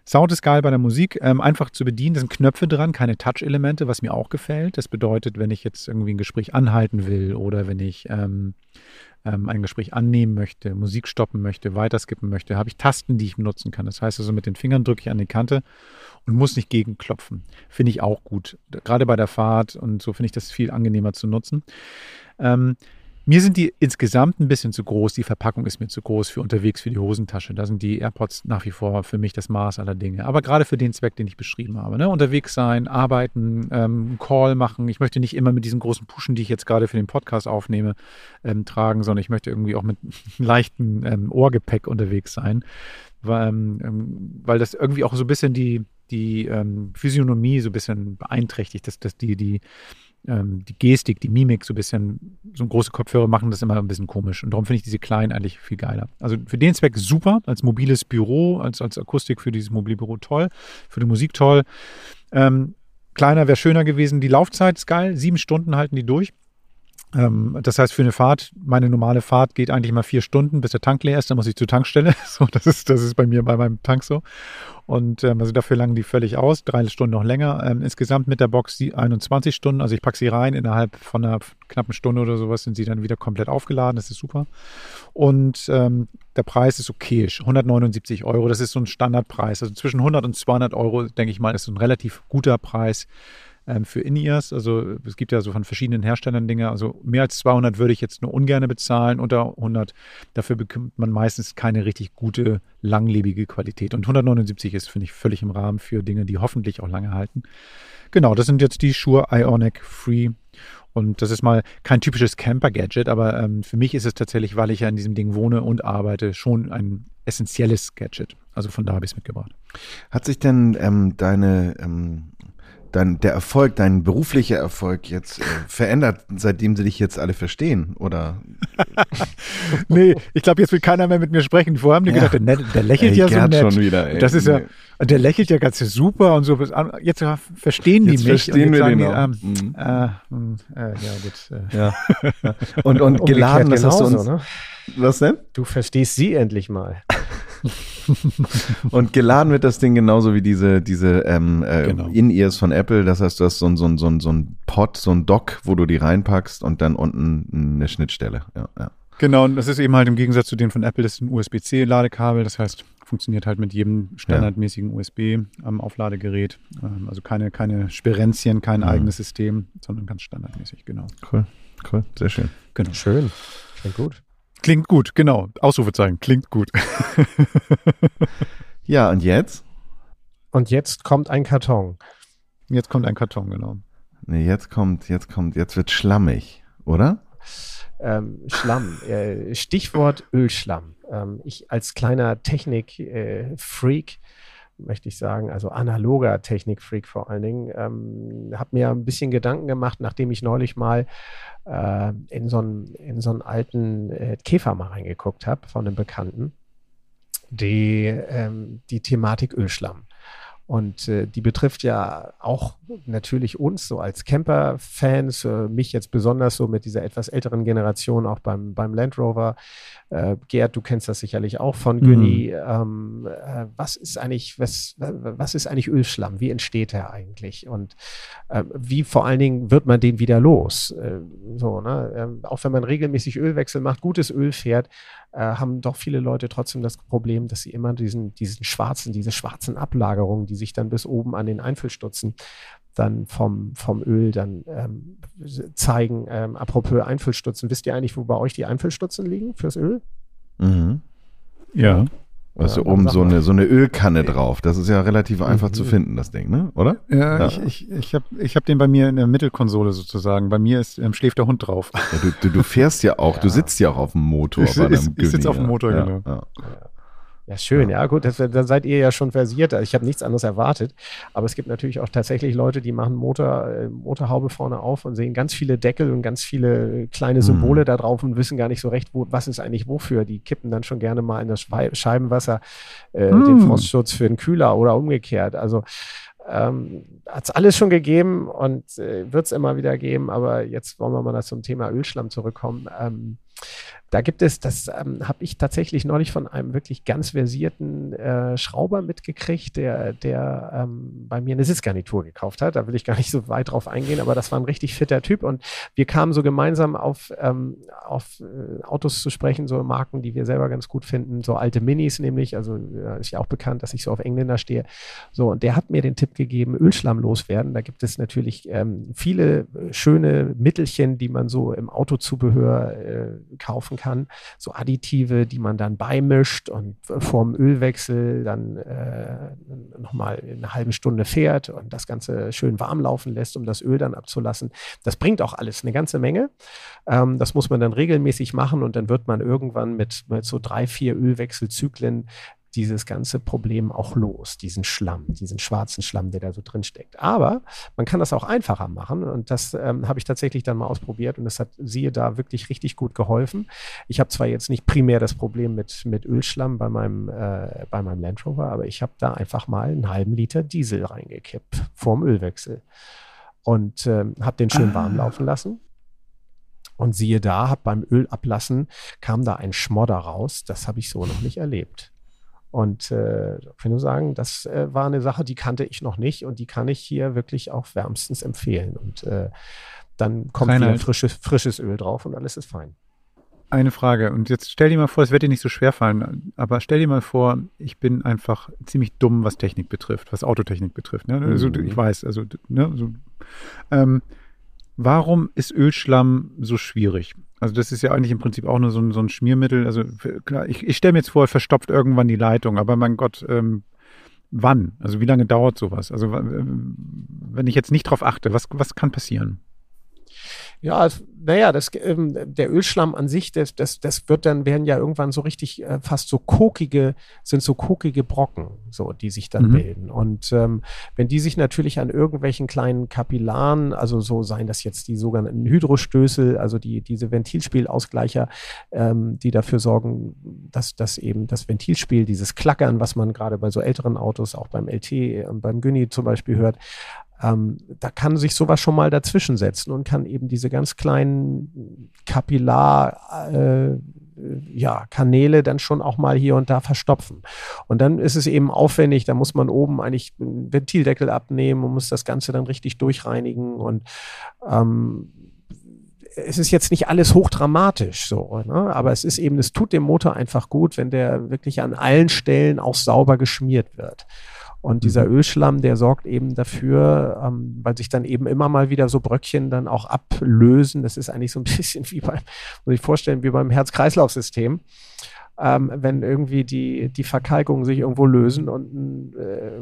Sound ist geil bei der Musik, ähm, einfach zu bedienen. Da sind Knöpfe dran, keine Touch-Elemente, was mir auch gefällt. Das bedeutet, wenn ich jetzt irgendwie ein Gespräch anhalten will oder wenn ich ähm, ähm, ein Gespräch annehmen möchte, Musik stoppen möchte, weiterskippen möchte, habe ich Tasten, die ich benutzen kann. Das heißt also, mit den Fingern drücke ich an die Kante und muss nicht gegenklopfen. Finde ich auch gut. Gerade bei der Fahrt und so finde ich das viel angenehmer zu nutzen. Ähm, mir sind die insgesamt ein bisschen zu groß. Die Verpackung ist mir zu groß für unterwegs, für die Hosentasche. Da sind die AirPods nach wie vor für mich das Maß aller Dinge. Aber gerade für den Zweck, den ich beschrieben habe. Ne? Unterwegs sein, arbeiten, ähm, Call machen. Ich möchte nicht immer mit diesen großen Puschen, die ich jetzt gerade für den Podcast aufnehme, ähm, tragen, sondern ich möchte irgendwie auch mit leichtem ähm, Ohrgepäck unterwegs sein. Weil, ähm, weil das irgendwie auch so ein bisschen die, die ähm, Physiognomie so ein bisschen beeinträchtigt, dass, dass die, die ähm, die Gestik, die Mimik so ein bisschen, so große Kopfhörer machen das immer ein bisschen komisch. Und darum finde ich diese kleinen eigentlich viel geiler. Also für den Zweck super, als mobiles Büro, als, als Akustik für dieses mobile Büro toll, für die Musik toll. Ähm, kleiner wäre schöner gewesen. Die Laufzeit ist geil, sieben Stunden halten die durch. Ähm, das heißt, für eine Fahrt, meine normale Fahrt geht eigentlich mal vier Stunden, bis der Tank leer ist, dann muss ich zur Tankstelle. So, das ist, das ist bei mir bei meinem Tank so. Und ähm, also dafür langen die völlig aus, drei Stunden noch länger. Ähm, insgesamt mit der Box die 21 Stunden, also ich packe sie rein, innerhalb von einer knappen Stunde oder sowas sind sie dann wieder komplett aufgeladen, das ist super. Und ähm, der Preis ist okayisch, 179 Euro, das ist so ein Standardpreis. Also zwischen 100 und 200 Euro, denke ich mal, ist so ein relativ guter Preis ähm, für In-Ears. Also es gibt ja so von verschiedenen Herstellern Dinge. Also mehr als 200 würde ich jetzt nur ungern bezahlen. Unter 100, dafür bekommt man meistens keine richtig gute, langlebige Qualität. Und 179 ist, finde ich, völlig im Rahmen für Dinge, die hoffentlich auch lange halten. Genau, das sind jetzt die Shure Ionic Free. Und das ist mal kein typisches Camper-Gadget, aber ähm, für mich ist es tatsächlich, weil ich ja in diesem Ding wohne und arbeite, schon ein essentielles Gadget. Also von da habe ich es mitgebracht. Hat sich denn ähm, deine ähm, dein, der Erfolg, dein beruflicher Erfolg jetzt äh, verändert, seitdem sie dich jetzt alle verstehen? Oder? nee, ich glaube, jetzt will keiner mehr mit mir sprechen. Vorher haben die ja. gedacht, der, der lächelt ey, ja so nett. Schon wieder, ey. Das ist ja, der lächelt ja ganz super und so. Jetzt verstehen die jetzt mich. Verstehen wir den die, ähm, mhm. äh, hm, äh, ja, gut. Äh. Ja. Und, und geladen, das hast du uns. Ne? Was denn? Du verstehst sie endlich mal. und geladen wird das Ding genauso wie diese, diese ähm, äh, genau. In-Ears von Apple. Das heißt, du hast so ein, so ein, so ein, so ein Pod, so ein Dock, wo du die reinpackst und dann unten eine Schnittstelle. Ja, ja. Genau, und das ist eben halt im Gegensatz zu dem von Apple, das ist ein USB-C-Ladekabel. Das heißt, funktioniert halt mit jedem standardmäßigen ja. USB-Aufladegerät. Ähm, also keine, keine Sperenzien, kein mhm. eigenes System, sondern ganz standardmäßig, genau. Cool, cool, sehr schön. Genau. Schön. Klingt gut. Klingt gut, genau. Ausrufezeichen, klingt gut. ja, und jetzt? Und jetzt kommt ein Karton. Jetzt kommt ein Karton, genau. Nee, jetzt kommt, jetzt kommt, jetzt wird schlammig, oder? Ähm, Schlamm. Äh, Stichwort Ölschlamm. Ähm, ich als kleiner Technik-Freak äh, möchte ich sagen, also analoger Technikfreak vor allen Dingen, ähm, habe mir ein bisschen Gedanken gemacht, nachdem ich neulich mal äh, in, so einen, in so alten äh, Käfer mal reingeguckt habe von einem Bekannten, die, ähm, die Thematik Ölschlamm. Und äh, die betrifft ja auch natürlich uns so als Camper-Fans, äh, mich jetzt besonders so mit dieser etwas älteren Generation, auch beim, beim Land Rover. Äh, Gerd, du kennst das sicherlich auch von Günni. Mhm. Ähm, äh, was ist eigentlich, was, was ist eigentlich Ölschlamm? Wie entsteht er eigentlich? Und äh, wie vor allen Dingen wird man den wieder los? Äh, so, ne? Ähm, auch wenn man regelmäßig Ölwechsel macht, gutes Öl fährt, äh, haben doch viele Leute trotzdem das Problem, dass sie immer diesen, diesen schwarzen, diese schwarzen Ablagerungen, die sich dann bis oben an den Einfüllstutzen dann vom, vom Öl dann ähm, zeigen. Ähm, apropos Einfüllstutzen, wisst ihr eigentlich, wo bei euch die Einfüllstutzen liegen fürs Öl? Mhm. Ja. Weißt du, oben so eine, so eine Ölkanne drauf. Das ist ja relativ einfach mhm. zu finden, das Ding, ne? Oder? Ja, ja. ich, ich, ich habe ich hab den bei mir in der Mittelkonsole sozusagen. Bei mir ist, ähm, schläft der Hund drauf. Ja, du, du, du fährst ja auch, ja. du sitzt ja auch auf dem Motor. Ich, ich, ich sitze auf dem Motor, genau. Ja, schön, ja, ja gut, das, dann seid ihr ja schon versiert. Ich habe nichts anderes erwartet. Aber es gibt natürlich auch tatsächlich Leute, die machen Motor, äh, Motorhaube vorne auf und sehen ganz viele Deckel und ganz viele kleine Symbole mhm. da drauf und wissen gar nicht so recht, wo, was ist eigentlich wofür. Die kippen dann schon gerne mal in das Scheibenwasser äh, mhm. den Frostschutz für den Kühler oder umgekehrt. Also ähm, hat es alles schon gegeben und äh, wird es immer wieder geben, aber jetzt wollen wir mal zum Thema Ölschlamm zurückkommen. Ähm, da gibt es, das ähm, habe ich tatsächlich neulich von einem wirklich ganz versierten äh, Schrauber mitgekriegt, der, der ähm, bei mir eine Sitzgarnitur gekauft hat. Da will ich gar nicht so weit drauf eingehen, aber das war ein richtig fitter Typ und wir kamen so gemeinsam auf, ähm, auf äh, Autos zu sprechen, so Marken, die wir selber ganz gut finden, so alte Minis nämlich, also äh, ist ja auch bekannt, dass ich so auf Engländer stehe. So, und der hat mir den Tipp gegeben, Ölschlamm loswerden. Da gibt es natürlich ähm, viele schöne Mittelchen, die man so im Autozubehör äh, kaufen kann. So Additive, die man dann beimischt und vorm Ölwechsel dann äh, nochmal eine halbe Stunde fährt und das Ganze schön warm laufen lässt, um das Öl dann abzulassen. Das bringt auch alles eine ganze Menge. Ähm, das muss man dann regelmäßig machen und dann wird man irgendwann mit, mit so drei, vier Ölwechselzyklen dieses ganze Problem auch los, diesen Schlamm, diesen schwarzen Schlamm, der da so drin steckt. Aber man kann das auch einfacher machen und das ähm, habe ich tatsächlich dann mal ausprobiert und das hat siehe da wirklich richtig gut geholfen. Ich habe zwar jetzt nicht primär das Problem mit, mit Ölschlamm bei meinem, äh, bei meinem Land Rover, aber ich habe da einfach mal einen halben Liter Diesel reingekippt vorm Ölwechsel und äh, habe den schön ah. warm laufen lassen. Und siehe da, hab beim Ölablassen kam da ein Schmodder raus. Das habe ich so noch nicht erlebt. Und äh, ich kann nur sagen, das äh, war eine Sache, die kannte ich noch nicht und die kann ich hier wirklich auch wärmstens empfehlen. Und äh, dann kommt Reinhard. wieder frisches, frisches Öl drauf und alles ist fein. Eine Frage. Und jetzt stell dir mal vor, es wird dir nicht so schwer fallen, aber stell dir mal vor, ich bin einfach ziemlich dumm, was Technik betrifft, was Autotechnik betrifft. Ne? Also, mhm. Ich weiß, also, ne, so, ähm, warum ist Ölschlamm so schwierig? Also das ist ja eigentlich im Prinzip auch nur so ein, so ein Schmiermittel. Also klar, ich, ich stelle mir jetzt vor, verstopft irgendwann die Leitung, aber mein Gott, ähm, wann? Also wie lange dauert sowas? Also wenn ich jetzt nicht drauf achte, was, was kann passieren? Ja, naja, das, ähm, der Ölschlamm an sich, das, das, das wird dann, werden ja irgendwann so richtig äh, fast so kokige, sind so kokige Brocken, so, die sich dann mhm. bilden. Und ähm, wenn die sich natürlich an irgendwelchen kleinen Kapillaren, also so seien das jetzt die sogenannten Hydrostößel, also die, diese Ventilspielausgleicher, ähm, die dafür sorgen, dass, dass eben das Ventilspiel, dieses Klackern, was man gerade bei so älteren Autos, auch beim LT und beim Günni zum Beispiel hört, ähm, da kann sich sowas schon mal dazwischen setzen und kann eben diese ganz kleinen Kapillar, äh, ja, Kanäle dann schon auch mal hier und da verstopfen. Und dann ist es eben aufwendig, da muss man oben eigentlich einen Ventildeckel abnehmen und muss das Ganze dann richtig durchreinigen und ähm, es ist jetzt nicht alles hochdramatisch so, ne? aber es ist eben, es tut dem Motor einfach gut, wenn der wirklich an allen Stellen auch sauber geschmiert wird. Und dieser mhm. Ölschlamm, der sorgt eben dafür, ähm, weil sich dann eben immer mal wieder so Bröckchen dann auch ablösen. Das ist eigentlich so ein bisschen wie beim, muss ich vorstellen, wie beim Herz-Kreislauf-System. Ähm, wenn irgendwie die, die Verkalkungen sich irgendwo lösen und ein, äh,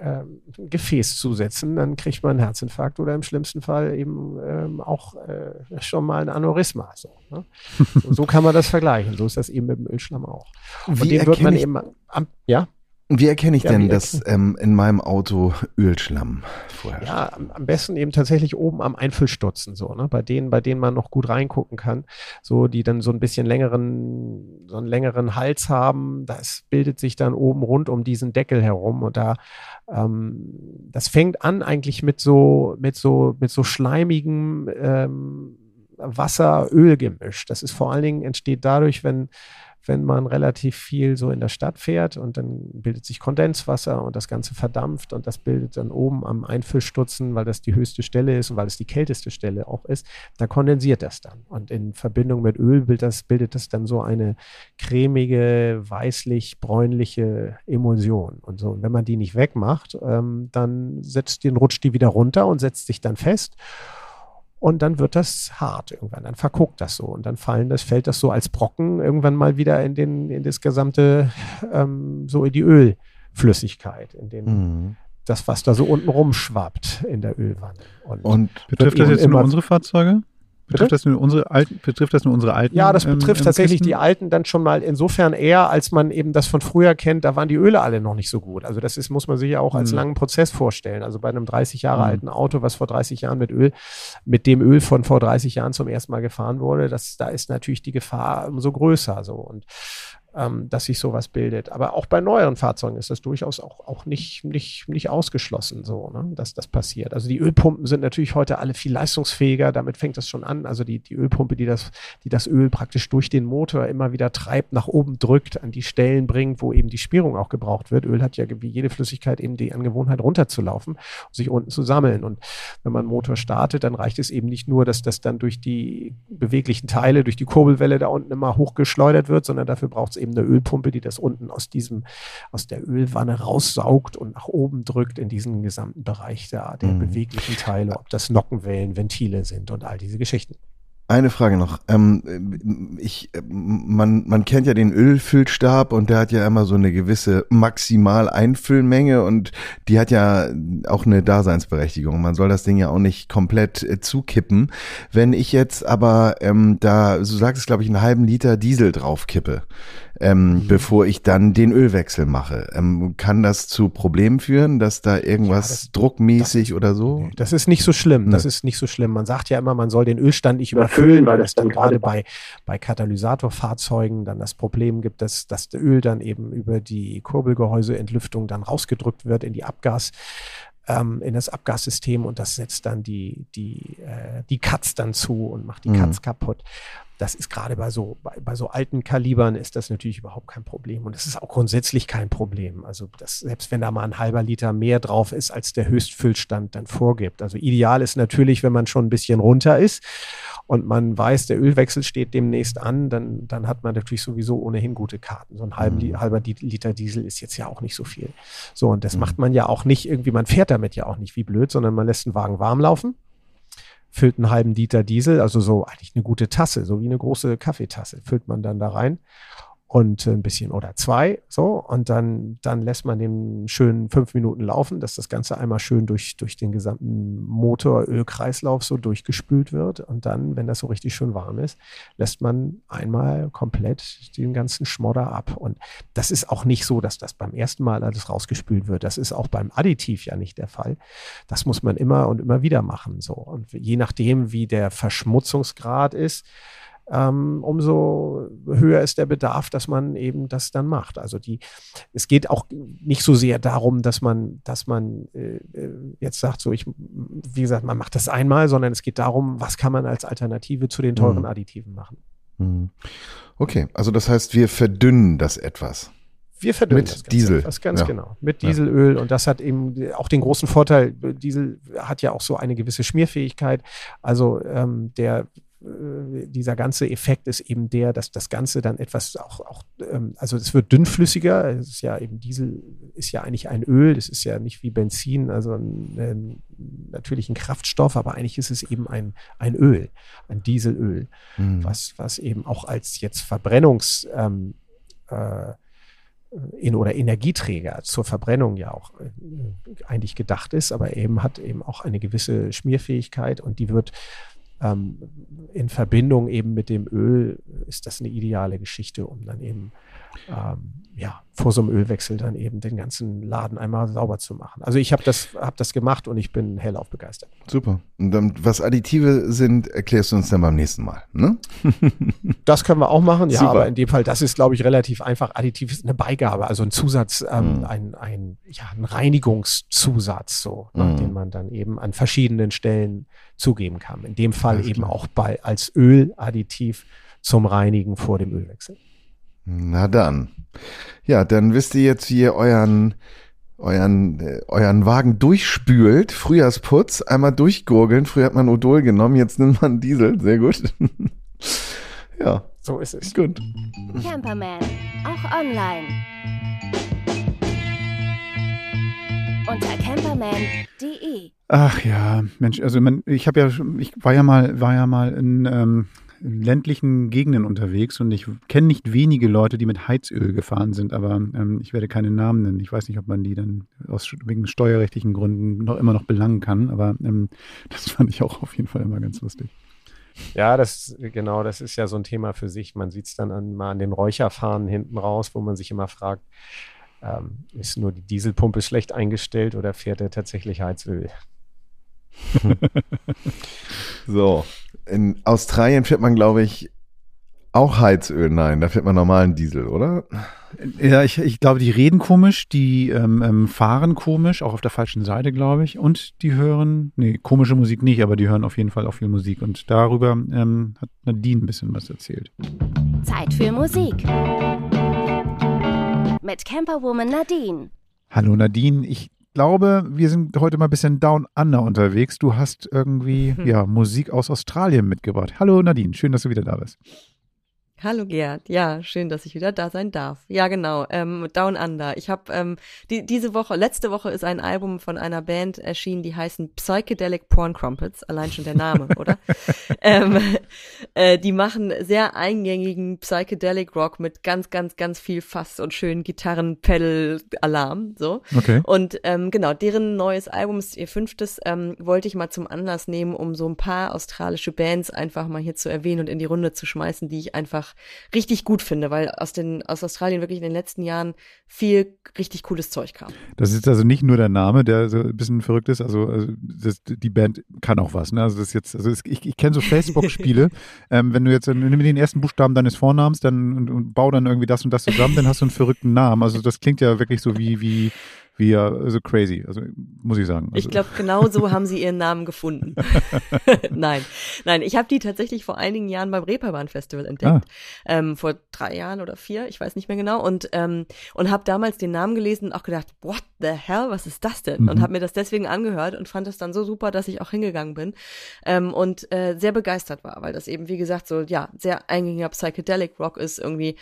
äh, ein Gefäß zusetzen, dann kriegt man einen Herzinfarkt oder im schlimmsten Fall eben ähm, auch äh, schon mal ein Aneurysma. So, ne? so, so, kann man das vergleichen. So ist das eben mit dem Ölschlamm auch. Und Wie den wird man eben am, ja? Wie erkenne ich ja, denn, dass ähm, in meinem Auto Ölschlamm vorherrscht? Ja, am, besten eben tatsächlich oben am Einfüllstutzen, so, ne? Bei denen, bei denen man noch gut reingucken kann, so, die dann so ein bisschen längeren, so einen längeren Hals haben. Das bildet sich dann oben rund um diesen Deckel herum und da, ähm, das fängt an eigentlich mit so, mit so, mit so schleimigem ähm, Wasser-Öl-Gemisch. Das ist vor allen Dingen entsteht dadurch, wenn wenn man relativ viel so in der Stadt fährt und dann bildet sich Kondenswasser und das Ganze verdampft und das bildet dann oben am Einfüllstutzen, weil das die höchste Stelle ist und weil es die kälteste Stelle auch ist, da kondensiert das dann. Und in Verbindung mit Öl bildet das, bildet das dann so eine cremige, weißlich-bräunliche Emulsion. Und so, und wenn man die nicht wegmacht, ähm, dann setzt den, rutscht die wieder runter und setzt sich dann fest. Und dann wird das hart irgendwann, dann verguckt das so und dann fallen das, fällt das so als Brocken irgendwann mal wieder in den, in das gesamte, ähm, so in die Ölflüssigkeit, in den, mhm. das, was da so unten rumschwappt in der Ölwanne. Und, und betrifft das jetzt nur unsere Fahrzeuge? Betrifft das, nur unsere alten, betrifft das nur unsere alten? Ja, das betrifft ähm, tatsächlich Kisten? die alten dann schon mal insofern eher, als man eben das von früher kennt, da waren die Öle alle noch nicht so gut. Also das ist, muss man sich ja auch als mhm. langen Prozess vorstellen. Also bei einem 30 Jahre mhm. alten Auto, was vor 30 Jahren mit Öl, mit dem Öl von vor 30 Jahren zum ersten Mal gefahren wurde, das, da ist natürlich die Gefahr umso größer so. Und ähm, dass sich sowas bildet. Aber auch bei neueren Fahrzeugen ist das durchaus auch, auch nicht, nicht, nicht ausgeschlossen, so, ne, dass das passiert. Also die Ölpumpen sind natürlich heute alle viel leistungsfähiger, damit fängt das schon an. Also die, die Ölpumpe, die das, die das Öl praktisch durch den Motor immer wieder treibt, nach oben drückt, an die Stellen bringt, wo eben die Spierung auch gebraucht wird. Öl hat ja wie jede Flüssigkeit eben die Angewohnheit runterzulaufen und sich unten zu sammeln. Und wenn man einen Motor startet, dann reicht es eben nicht nur, dass das dann durch die beweglichen Teile, durch die Kurbelwelle da unten immer hochgeschleudert wird, sondern dafür braucht es eben eine Ölpumpe, die das unten aus diesem, aus der Ölwanne raussaugt und nach oben drückt in diesen gesamten Bereich der, der mhm. beweglichen Teile, ob das Nockenwellen, Ventile sind und all diese Geschichten. Eine Frage noch. Ähm, ich, man, man kennt ja den Ölfüllstab und der hat ja immer so eine gewisse Maximal-Einfüllmenge und die hat ja auch eine Daseinsberechtigung. Man soll das Ding ja auch nicht komplett äh, zukippen. Wenn ich jetzt aber ähm, da, so sagt es glaube ich, einen halben Liter Diesel drauf kippe, ähm, mhm. bevor ich dann den Ölwechsel mache. Ähm, kann das zu Problemen führen, dass da irgendwas ja, das, druckmäßig das, oder so? Das ist nicht so schlimm. Das ist nicht so schlimm. Man sagt ja immer, man soll den Ölstand nicht überfüllen, weil es dann gerade bei, bei Katalysatorfahrzeugen dann das Problem gibt, dass, dass das Öl dann eben über die Kurbelgehäuseentlüftung dann rausgedrückt wird in die Abgas ähm, in das Abgassystem und das setzt dann die, die, äh, die Cuts dann zu und macht die mhm. Cuts kaputt. Das ist gerade bei so, bei, bei, so alten Kalibern ist das natürlich überhaupt kein Problem. Und es ist auch grundsätzlich kein Problem. Also das, selbst wenn da mal ein halber Liter mehr drauf ist, als der Höchstfüllstand dann vorgibt. Also ideal ist natürlich, wenn man schon ein bisschen runter ist und man weiß, der Ölwechsel steht demnächst an, dann, dann hat man natürlich sowieso ohnehin gute Karten. So ein halben, mhm. halber Liter Diesel ist jetzt ja auch nicht so viel. So, und das mhm. macht man ja auch nicht irgendwie, man fährt damit ja auch nicht wie blöd, sondern man lässt den Wagen warm laufen füllt einen halben Liter Diesel, also so eigentlich eine gute Tasse, so wie eine große Kaffeetasse, füllt man dann da rein und ein bisschen oder zwei, so, und dann, dann lässt man den schön fünf Minuten laufen, dass das Ganze einmal schön durch, durch den gesamten Motorölkreislauf so durchgespült wird. Und dann, wenn das so richtig schön warm ist, lässt man einmal komplett den ganzen Schmodder ab. Und das ist auch nicht so, dass das beim ersten Mal alles rausgespült wird. Das ist auch beim Additiv ja nicht der Fall. Das muss man immer und immer wieder machen, so. Und je nachdem, wie der Verschmutzungsgrad ist, ähm, umso höher ist der Bedarf, dass man eben das dann macht. Also die, es geht auch nicht so sehr darum, dass man, dass man äh, jetzt sagt, so ich, wie gesagt, man macht das einmal, sondern es geht darum, was kann man als Alternative zu den teuren mhm. Additiven machen. Mhm. Okay, also das heißt, wir verdünnen das etwas. Wir verdünnen mit das Diesel. Das ganz ja. genau. Mit Dieselöl. Und das hat eben auch den großen Vorteil, Diesel hat ja auch so eine gewisse Schmierfähigkeit. Also ähm, der äh, dieser ganze Effekt ist eben der, dass das Ganze dann etwas auch, auch ähm, also es wird dünnflüssiger. Es ist ja eben Diesel ist ja eigentlich ein Öl, das ist ja nicht wie Benzin, also ein, ein, natürlich ein Kraftstoff, aber eigentlich ist es eben ein, ein Öl, ein Dieselöl, mhm. was, was eben auch als jetzt Verbrennungs ähm, äh, in, oder Energieträger zur Verbrennung ja auch äh, eigentlich gedacht ist, aber eben hat eben auch eine gewisse Schmierfähigkeit und die wird ähm, in Verbindung eben mit dem Öl ist das eine ideale Geschichte, um dann eben ähm, ja, vor so einem Ölwechsel dann eben den ganzen Laden einmal sauber zu machen. Also ich habe das, hab das gemacht und ich bin hellauf begeistert. Super. Und dann, was Additive sind, erklärst du uns dann beim nächsten Mal, ne? das können wir auch machen, ja, Super. aber in dem Fall, das ist, glaube ich, relativ einfach. Additiv ist eine Beigabe, also ein Zusatz, ähm, mhm. ein, ein, ja, ein Reinigungszusatz, so, mhm. den man dann eben an verschiedenen Stellen zugeben kann. In dem Fall Alles eben klar. auch bei, als Öladditiv zum Reinigen vor dem Ölwechsel. Na dann. Ja, dann wisst ihr jetzt, wie ihr euren, euren, äh, euren Wagen durchspült. Frühjahrsputz, einmal durchgurgeln. Früher hat man Odol genommen, jetzt nimmt man Diesel. Sehr gut. ja. So ist es. Gut. Camperman, auch online. Unter camperman.de. Ach ja, Mensch, also man, ich habe ja, ich war ja mal, war ja mal in ähm, ländlichen Gegenden unterwegs und ich kenne nicht wenige Leute, die mit Heizöl gefahren sind, aber ähm, ich werde keine Namen nennen. Ich weiß nicht, ob man die dann aus wegen steuerrechtlichen Gründen noch immer noch belangen kann, aber ähm, das fand ich auch auf jeden Fall immer ganz lustig. Ja, das genau, das ist ja so ein Thema für sich. Man sieht es dann an, mal an den Räucherfahnen hinten raus, wo man sich immer fragt, ähm, ist nur die Dieselpumpe schlecht eingestellt oder fährt er tatsächlich Heizöl? so, in Australien fährt man, glaube ich, auch Heizöl. Nein, da fährt man normalen Diesel, oder? Ja, ich, ich glaube, die reden komisch, die ähm, ähm, fahren komisch, auch auf der falschen Seite, glaube ich. Und die hören, nee, komische Musik nicht, aber die hören auf jeden Fall auch viel Musik. Und darüber ähm, hat Nadine ein bisschen was erzählt. Zeit für Musik. Mit Camperwoman Nadine. Hallo Nadine, ich glaube, wir sind heute mal ein bisschen down under unterwegs. Du hast irgendwie hm. ja, Musik aus Australien mitgebracht. Hallo Nadine, schön, dass du wieder da bist. Hallo Gerd, ja, schön, dass ich wieder da sein darf. Ja, genau, ähm, Down Under. Ich habe ähm, die, diese Woche, letzte Woche ist ein Album von einer Band erschienen, die heißen Psychedelic Porn Crumpets, allein schon der Name, oder? ähm, äh, die machen sehr eingängigen Psychedelic Rock mit ganz, ganz, ganz viel Fass und schönen Gitarren, Pedal, Alarm, so. Okay. Und ähm, genau, deren neues Album ist ihr fünftes, ähm, wollte ich mal zum Anlass nehmen, um so ein paar australische Bands einfach mal hier zu erwähnen und in die Runde zu schmeißen, die ich einfach einfach richtig gut finde, weil aus den aus Australien wirklich in den letzten Jahren viel richtig cooles Zeug kam. Das ist also nicht nur der Name, der so ein bisschen verrückt ist. Also, also das, die Band kann auch was. Ne? Also das ist jetzt, also das, ich, ich kenne so Facebook-Spiele. ähm, wenn du jetzt nimm den ersten Buchstaben deines Vornamens, dann und, und bau dann irgendwie das und das zusammen, dann hast du einen verrückten Namen. Also das klingt ja wirklich so wie wie wie also crazy, also muss ich sagen. Also. Ich glaube, genau so haben sie ihren Namen gefunden. nein, nein, ich habe die tatsächlich vor einigen Jahren beim Reeperbahn Festival entdeckt, ah. ähm, vor drei Jahren oder vier, ich weiß nicht mehr genau, und ähm, und habe damals den Namen gelesen und auch gedacht, what the hell, was ist das denn? Mhm. Und habe mir das deswegen angehört und fand es dann so super, dass ich auch hingegangen bin ähm, und äh, sehr begeistert war, weil das eben wie gesagt so ja sehr eingängiger psychedelic Rock ist irgendwie,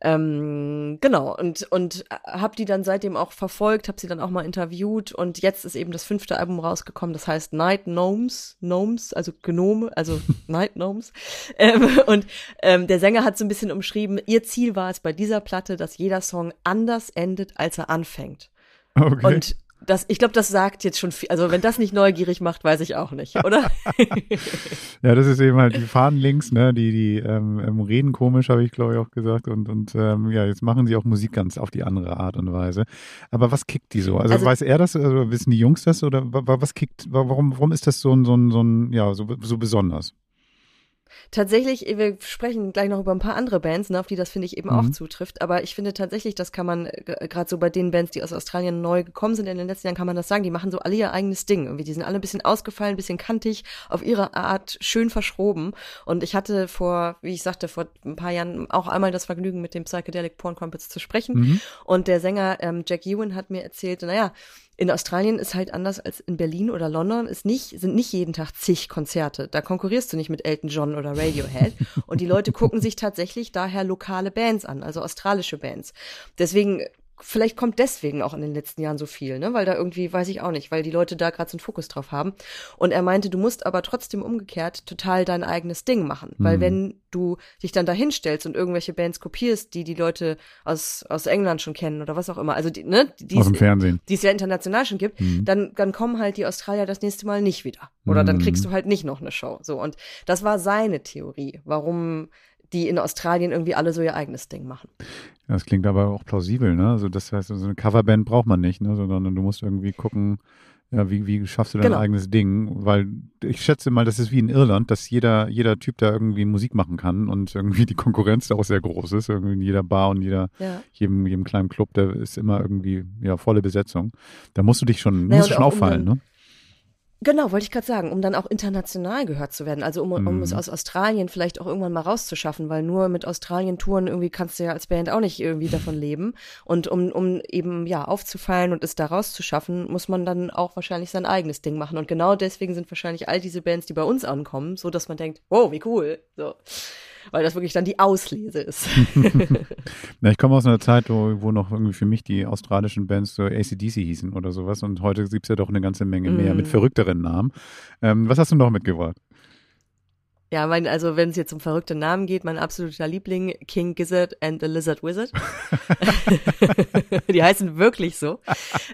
ähm, genau und und habe die dann seitdem auch verfolgt, habe habe sie dann auch mal interviewt und jetzt ist eben das fünfte Album rausgekommen, das heißt Night Gnomes, Gnomes, also Gnome, also Night Gnomes. Ähm, und ähm, der Sänger hat so ein bisschen umschrieben, ihr Ziel war es bei dieser Platte, dass jeder Song anders endet, als er anfängt. Okay. Und das, ich glaube, das sagt jetzt schon viel. Also wenn das nicht neugierig macht, weiß ich auch nicht, oder? ja, das ist eben halt, die fahren links, ne? Die, die ähm, ähm, reden komisch, habe ich glaube ich auch gesagt. Und, und ähm, ja, jetzt machen sie auch Musik ganz auf die andere Art und Weise. Aber was kickt die so? Also, also weiß er das, also wissen die Jungs das oder was kickt, warum, warum ist das so ein, so ein, so ein ja, so, so besonders? Tatsächlich, wir sprechen gleich noch über ein paar andere Bands, ne, auf die das finde ich eben mhm. auch zutrifft, aber ich finde tatsächlich, das kann man, äh, gerade so bei den Bands, die aus Australien neu gekommen sind in den letzten Jahren, kann man das sagen, die machen so alle ihr eigenes Ding. Irgendwie, die sind alle ein bisschen ausgefallen, ein bisschen kantig, auf ihre Art schön verschroben. Und ich hatte vor, wie ich sagte, vor ein paar Jahren auch einmal das Vergnügen, mit dem Psychedelic Porn Crumpets zu sprechen. Mhm. Und der Sänger ähm, Jack Ewan hat mir erzählt, naja, in Australien ist halt anders als in Berlin oder London, ist nicht, sind nicht jeden Tag zig Konzerte. Da konkurrierst du nicht mit Elton John oder Radiohead. Und die Leute gucken sich tatsächlich daher lokale Bands an, also australische Bands. Deswegen vielleicht kommt deswegen auch in den letzten Jahren so viel, ne? Weil da irgendwie, weiß ich auch nicht, weil die Leute da gerade so einen Fokus drauf haben. Und er meinte, du musst aber trotzdem umgekehrt total dein eigenes Ding machen. Mhm. Weil wenn du dich dann da hinstellst und irgendwelche Bands kopierst, die die Leute aus, aus England schon kennen oder was auch immer, also die, ne? Die, es ja international schon gibt, mhm. dann, dann kommen halt die Australier das nächste Mal nicht wieder. Oder mhm. dann kriegst du halt nicht noch eine Show. So. Und das war seine Theorie, warum die in Australien irgendwie alle so ihr eigenes Ding machen. Das klingt aber auch plausibel, ne? Also das heißt, so eine Coverband braucht man nicht, ne? Sondern du musst irgendwie gucken, ja, wie, wie schaffst du dein genau. eigenes Ding? Weil ich schätze mal, das ist wie in Irland, dass jeder, jeder Typ da irgendwie Musik machen kann und irgendwie die Konkurrenz da auch sehr groß ist. Irgendwie in jeder Bar und jeder, ja. jedem, jedem kleinen Club, da ist immer irgendwie ja volle Besetzung. Da musst du dich schon, naja, musst schon auffallen, um ne? Genau, wollte ich gerade sagen, um dann auch international gehört zu werden. Also um, um mhm. es aus Australien vielleicht auch irgendwann mal rauszuschaffen, weil nur mit Australien-Touren irgendwie kannst du ja als Band auch nicht irgendwie davon leben. Und um, um eben ja aufzufallen und es da rauszuschaffen, muss man dann auch wahrscheinlich sein eigenes Ding machen. Und genau deswegen sind wahrscheinlich all diese Bands, die bei uns ankommen, so dass man denkt, wow, wie cool. So weil das wirklich dann die Auslese ist. ja, ich komme aus einer Zeit, wo, wo noch irgendwie für mich die australischen Bands so ACDC hießen oder sowas und heute gibt es ja doch eine ganze Menge mehr mm. mit verrückteren Namen. Ähm, was hast du noch mitgebracht? Ja, mein, also wenn es jetzt um verrückte Namen geht, mein absoluter Liebling, King Gizzard and the Lizard Wizard. die heißen wirklich so.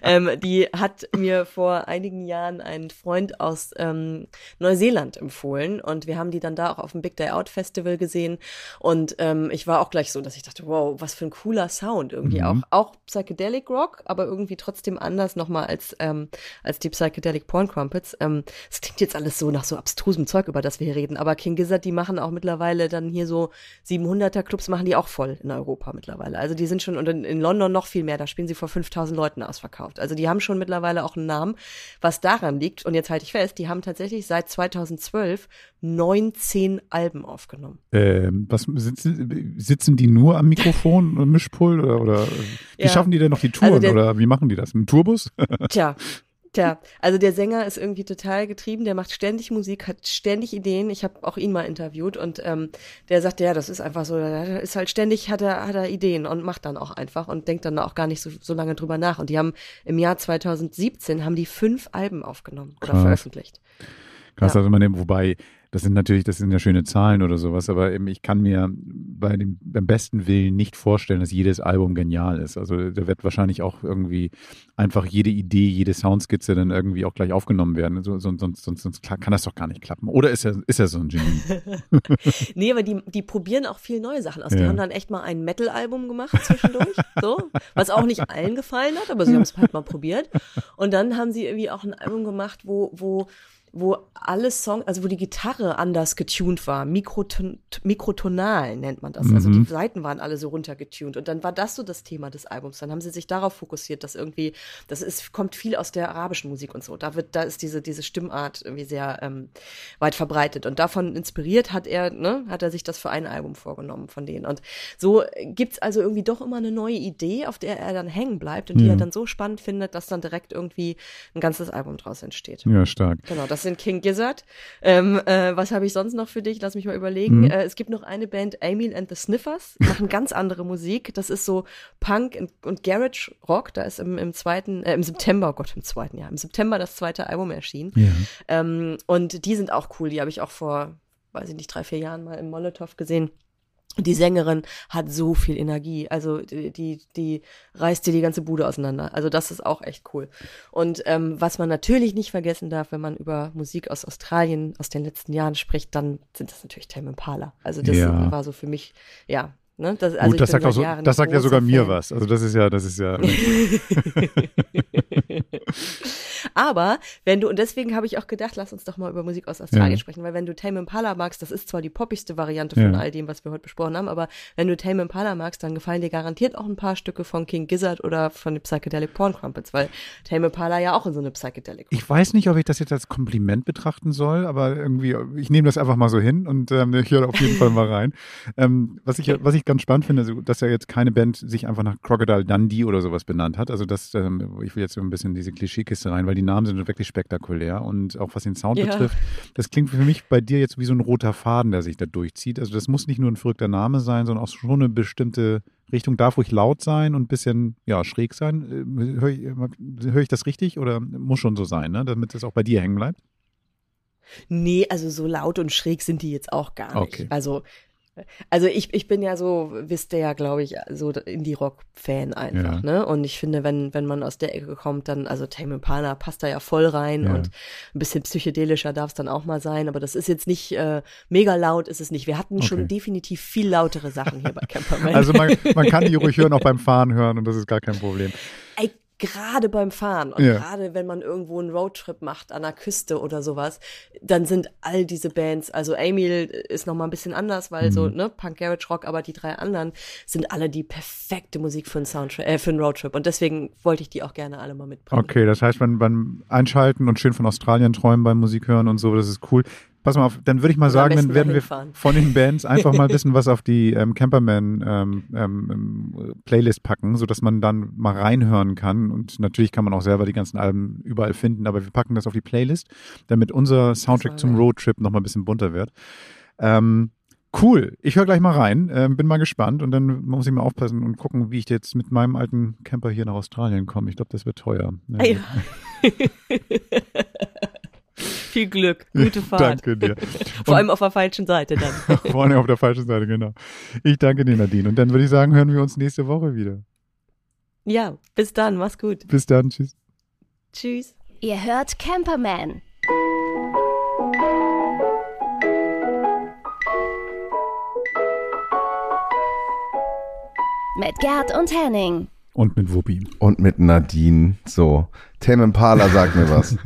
ähm, die hat mir vor einigen Jahren ein Freund aus ähm, Neuseeland empfohlen und wir haben die dann da auch auf dem Big Day Out Festival gesehen und ähm, ich war auch gleich so, dass ich dachte, wow, was für ein cooler Sound irgendwie mhm. auch, auch Psychedelic Rock, aber irgendwie trotzdem anders nochmal als ähm, als die Psychedelic Porn Crumpets. Ähm, es klingt jetzt alles so nach so abstrusem Zeug, über das wir hier reden, aber King Gizzard, die machen auch mittlerweile dann hier so 700er Clubs, machen die auch voll in Europa mittlerweile. Also die sind schon, und in, in London noch viel mehr, da spielen sie vor 5000 Leuten ausverkauft. Also die haben schon mittlerweile auch einen Namen, was daran liegt, und jetzt halte ich fest, die haben tatsächlich seit 2012 19 Alben aufgenommen. Ähm, was sitzen, sitzen die nur am Mikrofon Mischpult oder, oder wie ja. schaffen die denn noch die Touren also der, oder wie machen die das? Mit Tourbus? Tja, Tja, also der Sänger ist irgendwie total getrieben, der macht ständig Musik, hat ständig Ideen. Ich habe auch ihn mal interviewt und ähm, der sagt, ja, das ist einfach so, der ist halt ständig, hat er, hat er Ideen und macht dann auch einfach und denkt dann auch gar nicht so, so lange drüber nach. Und die haben im Jahr 2017 haben die fünf Alben aufgenommen oder Krass. veröffentlicht. Krass, ja. also man, wobei Das sind natürlich, das sind ja schöne Zahlen oder sowas, aber eben ich kann mir bei dem, beim besten Willen nicht vorstellen, dass jedes Album genial ist. Also da wird wahrscheinlich auch irgendwie einfach jede Idee, jede Soundskizze dann irgendwie auch gleich aufgenommen werden. So, sonst, sonst, sonst, kann das doch gar nicht klappen. Oder ist er, ist er so ein Genie? nee, aber die, die probieren auch viel neue Sachen aus. Die Ja. haben dann echt mal ein Metal-Album gemacht zwischendurch, so, was auch nicht allen gefallen hat, aber sie haben es halt mal probiert. Und dann haben sie irgendwie auch ein Album gemacht, wo, wo, wo alle Songs, also wo die Gitarre anders getuned war, Mikroton, mikrotonal nennt man das. Also Mhm. die Seiten waren alle so runtergetuned. Und dann war das so das Thema des Albums. Dann haben sie sich darauf fokussiert, dass irgendwie, das ist, kommt viel aus der arabischen Musik und so. Da wird, da ist diese, diese Stimmart irgendwie sehr ähm, weit verbreitet. Und davon inspiriert hat er, ne, hat er sich das für ein Album vorgenommen von denen. Und so gibt's also irgendwie doch immer eine neue Idee, auf der er dann hängen bleibt und die Ja. er dann so spannend findet, dass dann direkt irgendwie ein ganzes Album draus entsteht. Ja, stark. Genau, das sind King Gizzard. Ähm, äh, was habe ich sonst noch für dich? Lass mich mal überlegen. Mhm. Äh, es gibt noch eine Band, Emil and the Sniffers, die machen ganz andere Musik. Das ist so Punk und, und Garage Rock. Da ist im, im zweiten, äh, im September, oh Gott, im zweiten Jahr, im September das zweite Album erschienen. Ja. Ähm, und die sind auch cool. Die habe ich auch vor, weiß ich nicht, drei, vier Jahren mal im Molotow gesehen. Und die Sängerin hat so viel Energie. Also die, die, die reißt dir die ganze Bude auseinander. Also das ist auch echt cool. Und ähm, was man natürlich nicht vergessen darf, wenn man über Musik aus Australien aus den letzten Jahren spricht, dann sind das natürlich Tame Impala. Also das Ja. war so für mich, ja. Ne, das, also Gut, das sagt, auch so, das sagt ja sogar mir Fan. was. Also das ist ja, das ist ja. Aber wenn du, und deswegen habe ich auch gedacht, lass uns doch mal über Musik aus Australien Ja. sprechen, weil wenn du Tame Impala magst, das ist zwar die poppigste Variante von Ja. all dem, was wir heute besprochen haben, aber wenn du Tame Impala magst, dann gefallen dir garantiert auch ein paar Stücke von King Gizzard oder von den Psychedelic Porn Crumpets, weil Tame Impala ja auch in so eine Psychedelic Ich weiß nicht, ob ich das jetzt als Kompliment betrachten soll, aber irgendwie, ich nehme das einfach mal so hin und ähm, ich höre auf jeden Fall mal rein. Ähm, was, ich, was ich ganz spannend finde, also, dass ja jetzt keine Band sich einfach nach Crocodile Dundee oder sowas benannt hat. Also das, ähm, ich will jetzt so ein bisschen in diese Klischeekiste rein, weil die Namen sind wirklich spektakulär und auch was den Sound Ja. betrifft, das klingt für mich bei dir jetzt wie so ein roter Faden, der sich da durchzieht. Also das muss nicht nur ein verrückter Name sein, sondern auch schon eine bestimmte Richtung darf ruhig laut sein und ein bisschen ja, schräg sein. Höre ich, hör ich das richtig oder muss schon so sein, ne? damit das auch bei dir hängen bleibt? Nee, also so laut und schräg sind die jetzt auch gar nicht. Okay. Also, also ich, ich bin ja so, wisst ihr ja, glaube ich, so Indie-Rock-Fan einfach, Ja. ne? Und ich finde, wenn, wenn man aus der Ecke kommt, dann, also Tame Impala passt da ja voll rein Ja. und ein bisschen psychedelischer darf es dann auch mal sein, aber das ist jetzt nicht äh, mega laut, ist es nicht. Wir hatten schon Okay. definitiv viel lautere Sachen hier bei Camperman. Also man, man kann die ruhig hören, auch beim Fahren hören und das ist gar kein Problem. Ey, gerade beim Fahren und Ja. gerade wenn man irgendwo einen Roadtrip macht an der Küste oder sowas, dann sind all diese Bands, also Emil ist noch mal ein bisschen anders, weil so, Mhm. ne, Punk Garage Rock, aber die drei anderen sind alle die perfekte Musik für einen Soundtrack, äh, für einen Roadtrip und deswegen wollte ich die auch gerne alle mal mitbringen. Okay, das heißt, beim, beim Einschalten und schön von Australien träumen beim Musik hören und so, das ist cool. Pass mal auf, dann würde ich mal sagen, dann werden wir fahren. von den Bands einfach mal wissen, was auf die ähm, Camperman ähm, ähm, Playlist packen, sodass man dann mal reinhören kann. Und natürlich kann man auch selber die ganzen Alben überall finden, aber wir packen das auf die Playlist, damit unser Soundtrack zum. Roadtrip noch mal ein bisschen bunter wird. Ähm, cool, ich höre gleich mal rein, ähm, bin mal gespannt und dann muss ich mal aufpassen und gucken, wie ich jetzt mit meinem alten Camper hier nach Australien komme. Ich glaube, das wird teuer. Ja. Viel Glück, gute Fahrt. Danke dir. Vor allem auf der falschen Seite dann. Vorne auf der falschen Seite, genau. Ich danke dir, Nadine. Und dann würde ich sagen, hören wir uns nächste Woche wieder. ja, bis dann, mach's gut. Bis dann, tschüss. Tschüss. Ihr hört Camperman. Mit Gerd und Henning. Und mit Wuppi. Und mit Nadine. So. Tame Impala sagt mir was.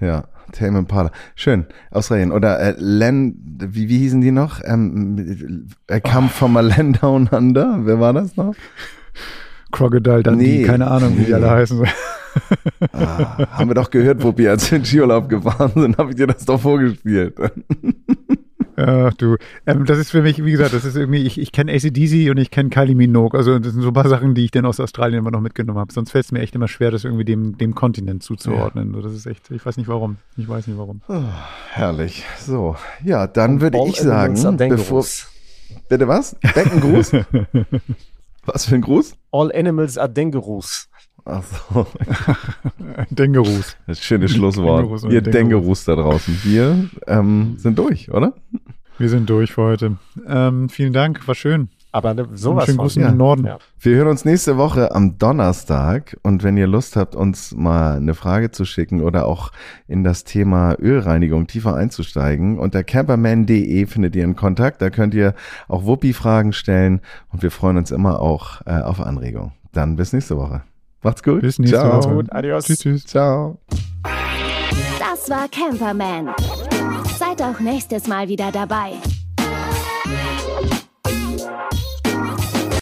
Ja, Tame Impala. Schön. Australien. Oder äh, Len, wie, wie hießen die noch? Ähm, er kam from a land down under. Wer war das noch? Crocodile Dundee, Nee. keine Ahnung, wie die alle heißen. Ah, haben wir doch gehört, als wir in Skiurlaub gefahren sind, habe ich dir das doch vorgespielt. Ach du, ähm, das ist für mich, wie gesagt, das ist irgendwie, ich, ich kenne ACDC und ich kenne Kylie Minogue. Also das sind so ein paar Sachen, die ich dann aus Australien immer noch mitgenommen habe. Sonst fällt es mir echt immer schwer, das irgendwie dem, dem Kontinent zuzuordnen. So, Das ist echt, ich weiß nicht warum. Ich weiß nicht warum. Oh, herrlich. So, ja, dann würde All ich sagen, Animals are bevor, bitte was? Deckengruß? was für ein Gruß? All Animals are dangerous. Ach so. Dengerus. Das schöne Schlusswort. Dengerus Ihr Dengerus. Da draußen. Wir ähm, sind durch, oder? Wir sind durch für heute. Ähm, vielen Dank, war schön. Aber ne, sowas schönen in den Norden. Ja. Wir hören uns nächste Woche am Donnerstag und wenn ihr Lust habt, uns mal eine Frage zu schicken oder auch in das Thema Ölreinigung tiefer einzusteigen, unter camperman.de findet ihr einen Kontakt. Da könnt ihr auch Wuppi-Fragen stellen und wir freuen uns immer auch äh, auf Anregungen. Dann bis nächste Woche. Macht's gut. Bis nächste Ciao. Woche. Gut, adios. Tschüss, tschüss. Ciao. Das war Camperman. Seid auch nächstes Mal wieder dabei.